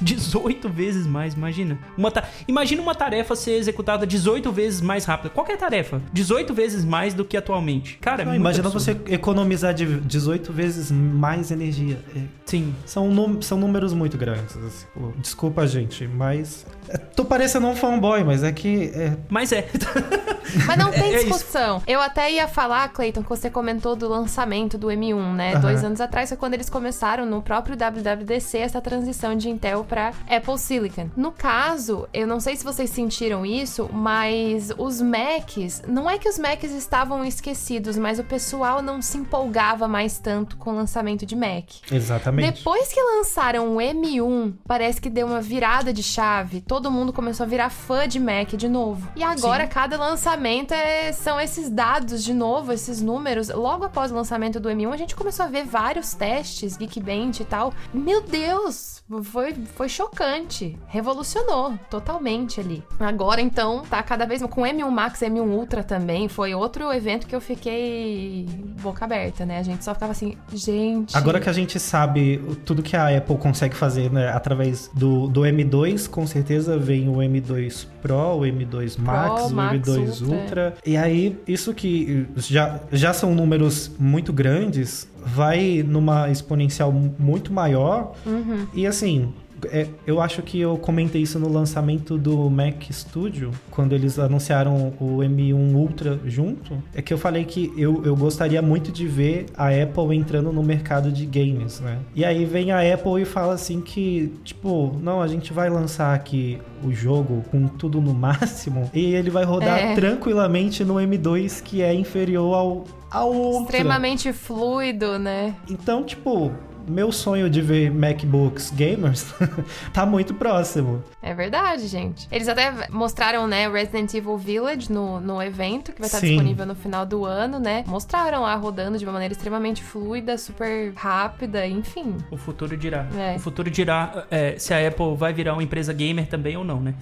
A: 18 vezes mais, imagina. Uma ta... Imagina uma tarefa ser executada 18 vezes mais rápida. Qualquer tarefa. 18 vezes mais do que atualmente. Cara,
B: Não, imagina você economizar de 18 vezes mais energia. É,
A: Sim.
B: São, são números muito grandes. Assim. Desculpa, gente, mas. É, tô parecendo um fanboy, mas é que. É...
A: Mas é.
C: mas não tem é, é discussão. eu até ia falar, Clayton, que você comentou do lançamento do M1, né? Uhum. Dois anos atrás foi quando eles começaram no próprio WWDC essa transição de Intel para Apple Silicon. No caso, eu não sei se vocês sentiram isso, mas os Macs, não é que os Macs estavam esquecidos, mas o pessoal não se empolgava mais tanto com o lançamento de Mac.
B: Exatamente.
C: Depois que lançaram o M1, parece que deu uma virada de chave, todo mundo começou a virar fã de Mac de novo. E agora Sim. cada lançamento é... são esses dados de novo, esses números. Logo após o lançamento do M1, a gente começou a ver vários testes, Geekbench e tal. Meu Deus, foi, foi chocante. Revolucionou totalmente ali. Agora, então, tá cada vez mais. Com M1 Max, M1 Ultra também. Foi outro evento que eu fiquei boca aberta, né? A gente só ficava assim, gente.
B: Agora que a gente sabe tudo que a Apple consegue fazer, né? Através do, do M2, com certeza vem o M2 Pro, o M2 Max, Pro, o Max M2 Ultra. Ultra. E aí, isso que já, já são números muito grandes, vai numa exponencial muito maior. Uhum. E assim, é, eu acho que eu comentei isso no lançamento do Mac Studio, quando eles anunciaram o M1 Ultra junto. É que eu falei que eu, eu gostaria muito de ver a Apple entrando no mercado de games, né? E aí vem a Apple e fala assim que, tipo, não, a gente vai lançar aqui o jogo com tudo no máximo e ele vai rodar é. tranquilamente no M2 que é inferior ao ao Ultra.
C: Extremamente fluido, né?
B: Então, tipo, meu sonho de ver MacBooks gamers tá muito próximo.
C: É verdade, gente. Eles até mostraram, né, Resident Evil Village no, no evento, que vai estar Sim. disponível no final do ano, né? Mostraram lá rodando de uma maneira extremamente fluida, super rápida, enfim.
A: O futuro dirá. É. O futuro dirá é, se a Apple vai virar uma empresa gamer também ou não, né?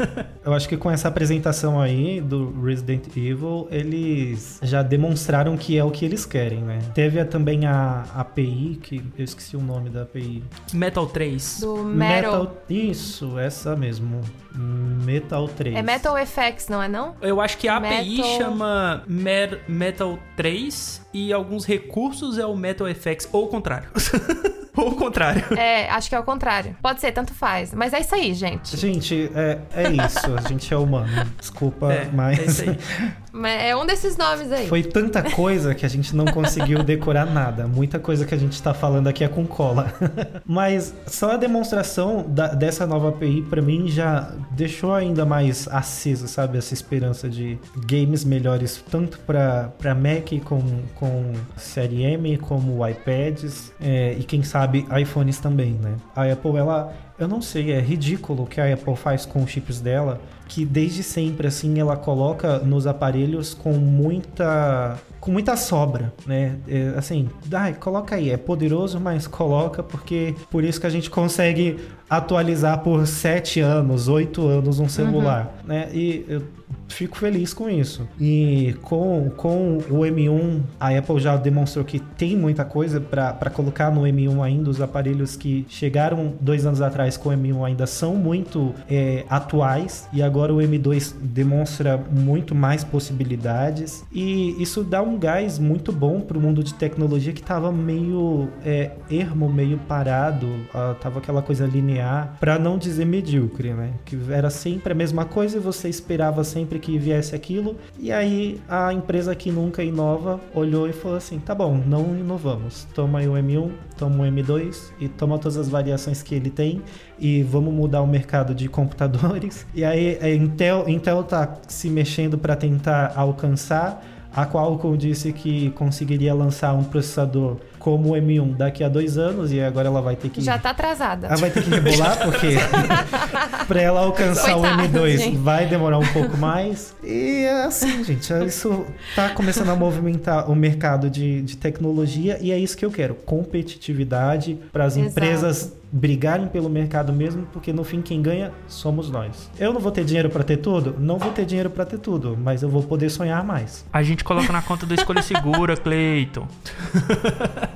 B: Eu acho que com essa apresentação aí do Resident Evil, eles já demonstraram que é o que eles querem, né? Teve também a API, que esqueci o nome da API.
A: Metal 3.
C: Do Metal. Metal
B: isso, essa mesmo. Metal 3.
C: É Metal FX, não é não?
A: Eu acho que a API Metal... chama Mer Metal 3 e alguns recursos é o Metal FX, ou o contrário. ou o contrário.
C: É, acho que é o contrário. Pode ser, tanto faz. Mas é isso aí, gente.
B: Gente, é, é isso. A gente é humano. Desculpa, é, mas. É isso aí.
C: É um desses nomes aí.
B: Foi tanta coisa que a gente não conseguiu decorar nada. Muita coisa que a gente tá falando aqui é com cola. Mas só a demonstração da, dessa nova API, para mim, já deixou ainda mais aceso, sabe? Essa esperança de games melhores, tanto para Mac com, com série M, como iPads, é, e quem sabe iPhones também, né? A Apple, ela eu não sei, é ridículo o que a Apple faz com os chips dela, que desde sempre assim ela coloca nos aparelhos com muita com muita sobra, né? É, assim, ah, coloca aí, é poderoso, mas coloca porque por isso que a gente consegue atualizar por sete anos, oito anos um celular, uhum. né? E eu fico feliz com isso. E com, com o M1, a Apple já demonstrou que tem muita coisa para colocar no M1 ainda. Os aparelhos que chegaram dois anos atrás com o M1 ainda são muito é, atuais. E agora o M2 demonstra muito mais possibilidades. E isso dá um gás muito bom para o mundo de tecnologia que estava meio é, ermo, meio parado. Uh, tava aquela coisa linear, para não dizer medíocre, né? Que era sempre a mesma coisa e você esperava sempre que viesse aquilo. E aí a empresa que nunca inova olhou e falou assim: tá bom, não inovamos. Toma aí o M1, toma o M2 e toma todas as variações que ele tem e vamos mudar o mercado de computadores. E aí a Intel, Intel tá se mexendo para tentar alcançar. A Qualcomm disse que conseguiria lançar um processador como o M1 daqui a dois anos e agora ela vai ter que.
C: Já tá atrasada.
B: Ela vai ter que rebolar, porque para ela alcançar Coitado, o M2 gente. vai demorar um pouco mais. E é assim, gente, isso tá começando a movimentar o mercado de, de tecnologia e é isso que eu quero: competitividade para as empresas brigarem pelo mercado mesmo, porque no fim quem ganha somos nós. Eu não vou ter dinheiro para ter tudo? Não vou ter dinheiro para ter tudo, mas eu vou poder sonhar mais.
A: A gente coloca na conta do Escolha Segura, Cleiton.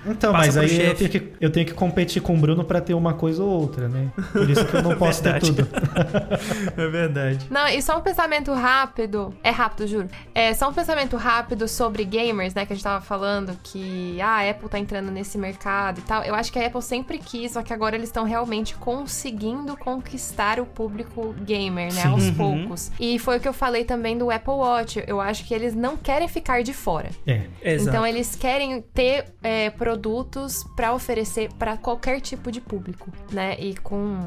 B: Então, Passa mas aí eu tenho, que, eu tenho que competir com o Bruno para ter uma coisa ou outra, né? Por isso que eu não posso ter tudo.
A: é verdade.
C: Não, e só um pensamento rápido. É rápido, juro. É só um pensamento rápido sobre gamers, né? Que a gente tava falando que ah, a Apple tá entrando nesse mercado e tal. Eu acho que a Apple sempre quis, só que agora eles estão realmente conseguindo conquistar o público gamer, né? Sim. Aos uhum. poucos. E foi o que eu falei também do Apple Watch. Eu acho que eles não querem ficar de fora.
B: É,
C: exato. Então eles querem ter é, produtos para oferecer para qualquer tipo de público, né? E com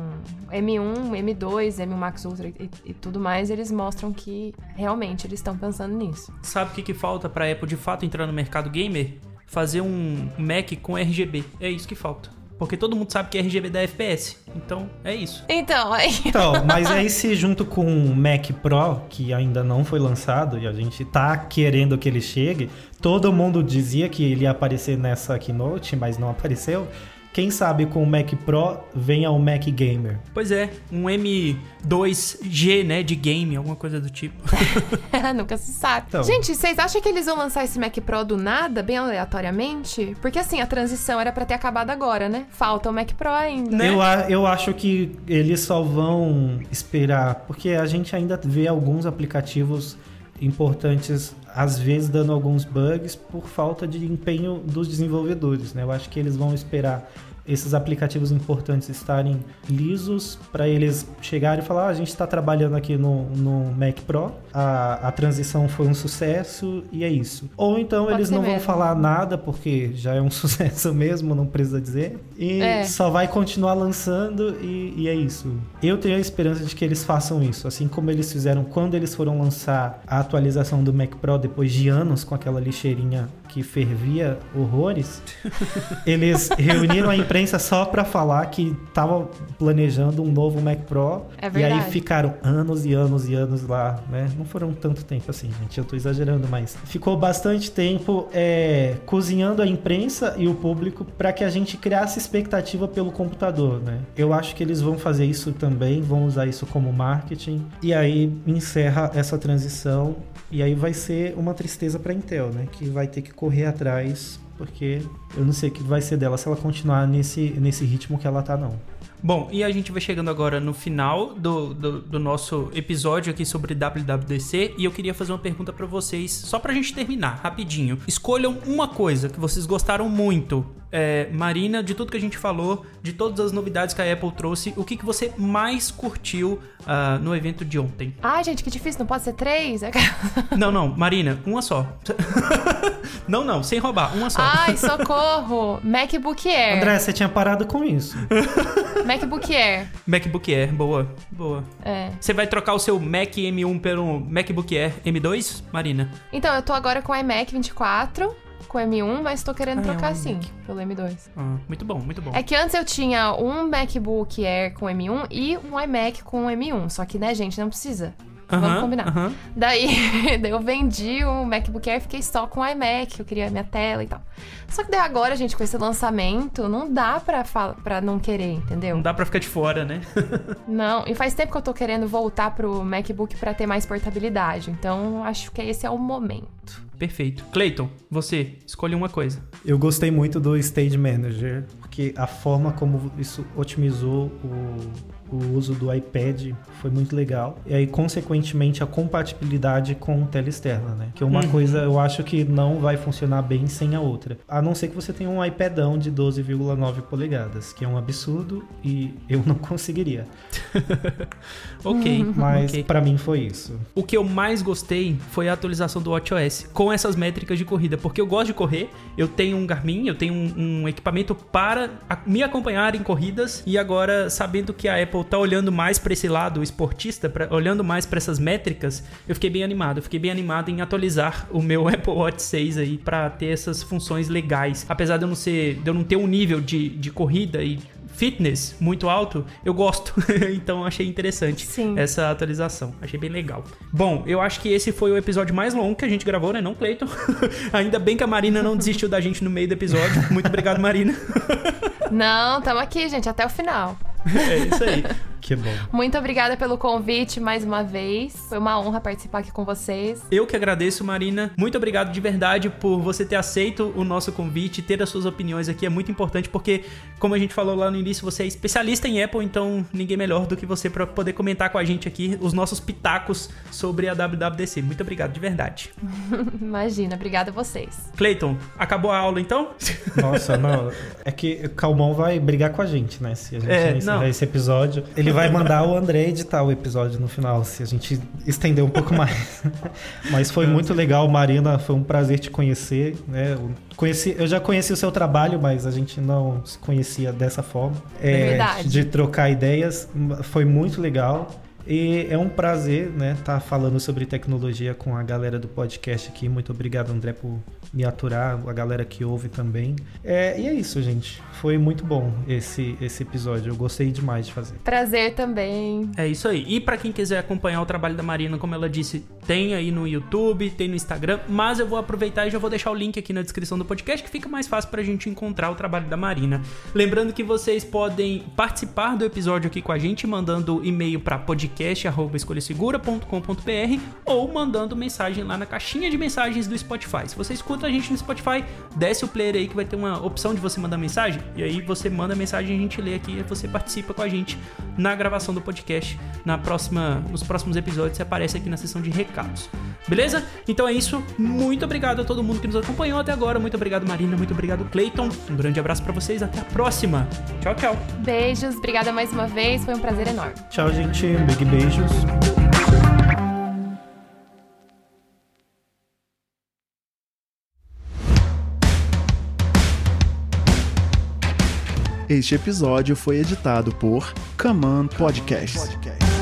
C: M1, M2, M1 Max Ultra e, e tudo mais, eles mostram que realmente eles estão pensando nisso.
A: Sabe o que, que falta para Apple de fato entrar no mercado gamer? Fazer um Mac com RGB. É isso que falta. Porque todo mundo sabe que RGB dá FPS. Então, é isso.
C: Então,
B: aí. Então, mas aí se junto com o Mac Pro, que ainda não foi lançado e a gente tá querendo que ele chegue, todo mundo dizia que ele ia aparecer nessa keynote, mas não apareceu. Quem sabe com o Mac Pro venha o Mac Gamer.
A: Pois é, um M2G, né, de game, alguma coisa do tipo.
C: Nunca se sabe. Então. Gente, vocês acham que eles vão lançar esse Mac Pro do nada, bem aleatoriamente? Porque assim, a transição era para ter acabado agora, né? Falta o Mac Pro ainda.
B: Né? Eu, eu acho que eles só vão esperar, porque a gente ainda vê alguns aplicativos importantes às vezes dando alguns bugs por falta de empenho dos desenvolvedores, né? Eu acho que eles vão esperar esses aplicativos importantes estarem lisos para eles chegarem e falar: ah, a gente está trabalhando aqui no, no Mac Pro, a, a transição foi um sucesso e é isso. Ou então Pode eles não mesmo. vão falar nada porque já é um sucesso mesmo, não precisa dizer, e é. só vai continuar lançando e, e é isso. Eu tenho a esperança de que eles façam isso, assim como eles fizeram quando eles foram lançar a atualização do Mac Pro depois de anos com aquela lixeirinha que fervia horrores, eles reuniram a imprensa só para falar que estavam planejando um novo Mac Pro.
C: É verdade.
B: E aí ficaram anos e anos e anos lá, né? Não foram tanto tempo assim, gente. Eu tô exagerando, mas ficou bastante tempo é, cozinhando a imprensa e o público para que a gente criasse expectativa pelo computador, né? Eu acho que eles vão fazer isso também, vão usar isso como marketing. E aí encerra essa transição e aí vai ser uma tristeza para Intel, né? Que vai ter que correr atrás, porque eu não sei o que vai ser dela se ela continuar nesse, nesse ritmo que ela tá, não.
A: Bom, e a gente vai chegando agora no final do, do, do, nosso episódio aqui sobre WWDC e eu queria fazer uma pergunta para vocês, só pra gente terminar, rapidinho. Escolham uma coisa que vocês gostaram muito. É, Marina, de tudo que a gente falou, de todas as novidades que a Apple trouxe, o que, que você mais curtiu uh, no evento de ontem?
C: Ai, gente, que difícil, não pode ser três?
A: não, não, Marina, uma só. não, não, sem roubar, uma só.
C: Ai, socorro! MacBook Air.
B: André, você tinha parado com isso.
C: MacBook Air.
A: MacBook Air, boa, boa. É. Você vai trocar o seu Mac M1 pelo MacBook Air M2, Marina?
C: Então, eu tô agora com o iMac 24 com o M1, mas tô querendo ah, trocar é um sim, pelo M2.
A: Ah, muito bom, muito bom.
C: É que antes eu tinha um MacBook Air com M1 e um iMac com M1. Só que, né, gente, não precisa. Uh -huh, vamos combinar. Uh -huh. daí, daí eu vendi o MacBook Air e fiquei só com o iMac. Eu queria minha tela e tal. Só que daí agora, gente, com esse lançamento, não dá pra, pra não querer, entendeu?
A: Não dá pra ficar de fora, né?
C: não, e faz tempo que eu tô querendo voltar pro MacBook para ter mais portabilidade. Então, acho que esse é o momento.
A: Perfeito. Clayton, você, escolhe uma coisa.
B: Eu gostei muito do Stage Manager, porque a forma como isso otimizou o, o uso do iPad foi muito legal. E aí, consequentemente, a compatibilidade com tela externa, né? Que é uma uhum. coisa eu acho que não vai funcionar bem sem a outra. A não ser que você tenha um iPadão de 12,9 polegadas, que é um absurdo e eu não conseguiria.
A: ok.
B: Mas
A: okay.
B: para mim foi isso.
A: O que eu mais gostei foi a atualização do WatchOS com essas métricas de corrida, porque eu gosto de correr, eu tenho um Garmin, eu tenho um, um equipamento para me acompanhar em corridas e agora sabendo que a Apple tá olhando mais para esse lado esportista, pra, olhando mais para essas métricas, eu fiquei bem animado. Eu fiquei bem animado em atualizar o meu Apple Watch 6 aí para ter essas funções legais. Apesar de eu não ser, de eu não ter um nível de, de corrida e fitness muito alto, eu gosto. então achei interessante Sim. essa atualização. Achei bem legal. Bom, eu acho que esse foi o episódio mais longo que a gente gravou, né? Não, Cleiton? Ainda bem que a Marina não desistiu da gente no meio do episódio. Muito obrigado, Marina.
C: não, tamo aqui, gente, até o final.
A: É isso aí.
B: Que bom.
C: Muito obrigada pelo convite mais uma vez. Foi uma honra participar aqui com vocês.
A: Eu que agradeço, Marina. Muito obrigado de verdade por você ter aceito o nosso convite, ter as suas opiniões aqui. É muito importante porque, como a gente falou lá no início, você é especialista em Apple, então ninguém melhor do que você para poder comentar com a gente aqui os nossos pitacos sobre a WWDC. Muito obrigado de verdade.
C: Imagina, obrigada a vocês.
A: Cleiton, acabou a aula então?
B: Nossa, não. É que o Calmon vai brigar com a gente, né? Se a gente é, encerrar esse episódio. Ele vai mandar o André editar o episódio no final, se a gente estender um pouco mais. Mas foi muito legal, Marina, foi um prazer te conhecer, né? Eu, conheci, eu já conheci o seu trabalho, mas a gente não se conhecia dessa forma.
C: É, Verdade.
B: De trocar ideias, foi muito legal. E é um prazer, né, estar tá falando sobre tecnologia com a galera do podcast aqui. Muito obrigado, André, por me aturar, a galera que ouve também. É, e é isso, gente. Foi muito bom esse, esse episódio. Eu gostei demais de fazer.
C: Prazer também.
A: É isso aí. E para quem quiser acompanhar o trabalho da Marina, como ela disse, tem aí no YouTube, tem no Instagram, mas eu vou aproveitar e já vou deixar o link aqui na descrição do podcast que fica mais fácil pra gente encontrar o trabalho da Marina. Lembrando que vocês podem participar do episódio aqui com a gente mandando e-mail para podcast@escolhasegura.com.br ou mandando mensagem lá na caixinha de mensagens do Spotify. Se você escuta a gente no Spotify, desce o player aí que vai ter uma opção de você mandar mensagem. E aí você manda mensagem, a gente lê aqui e você participa com a gente na gravação do podcast. Na próxima, nos próximos episódios você aparece aqui na seção de recados. Beleza? Então é isso. Muito obrigado a todo mundo que nos acompanhou até agora. Muito obrigado, Marina. Muito obrigado, Clayton. Um grande abraço para vocês. Até a próxima. Tchau, tchau.
C: Beijos. Obrigada mais uma vez. Foi um prazer enorme.
B: Tchau, gente. Big beijos.
D: Este episódio foi editado por Command Podcast.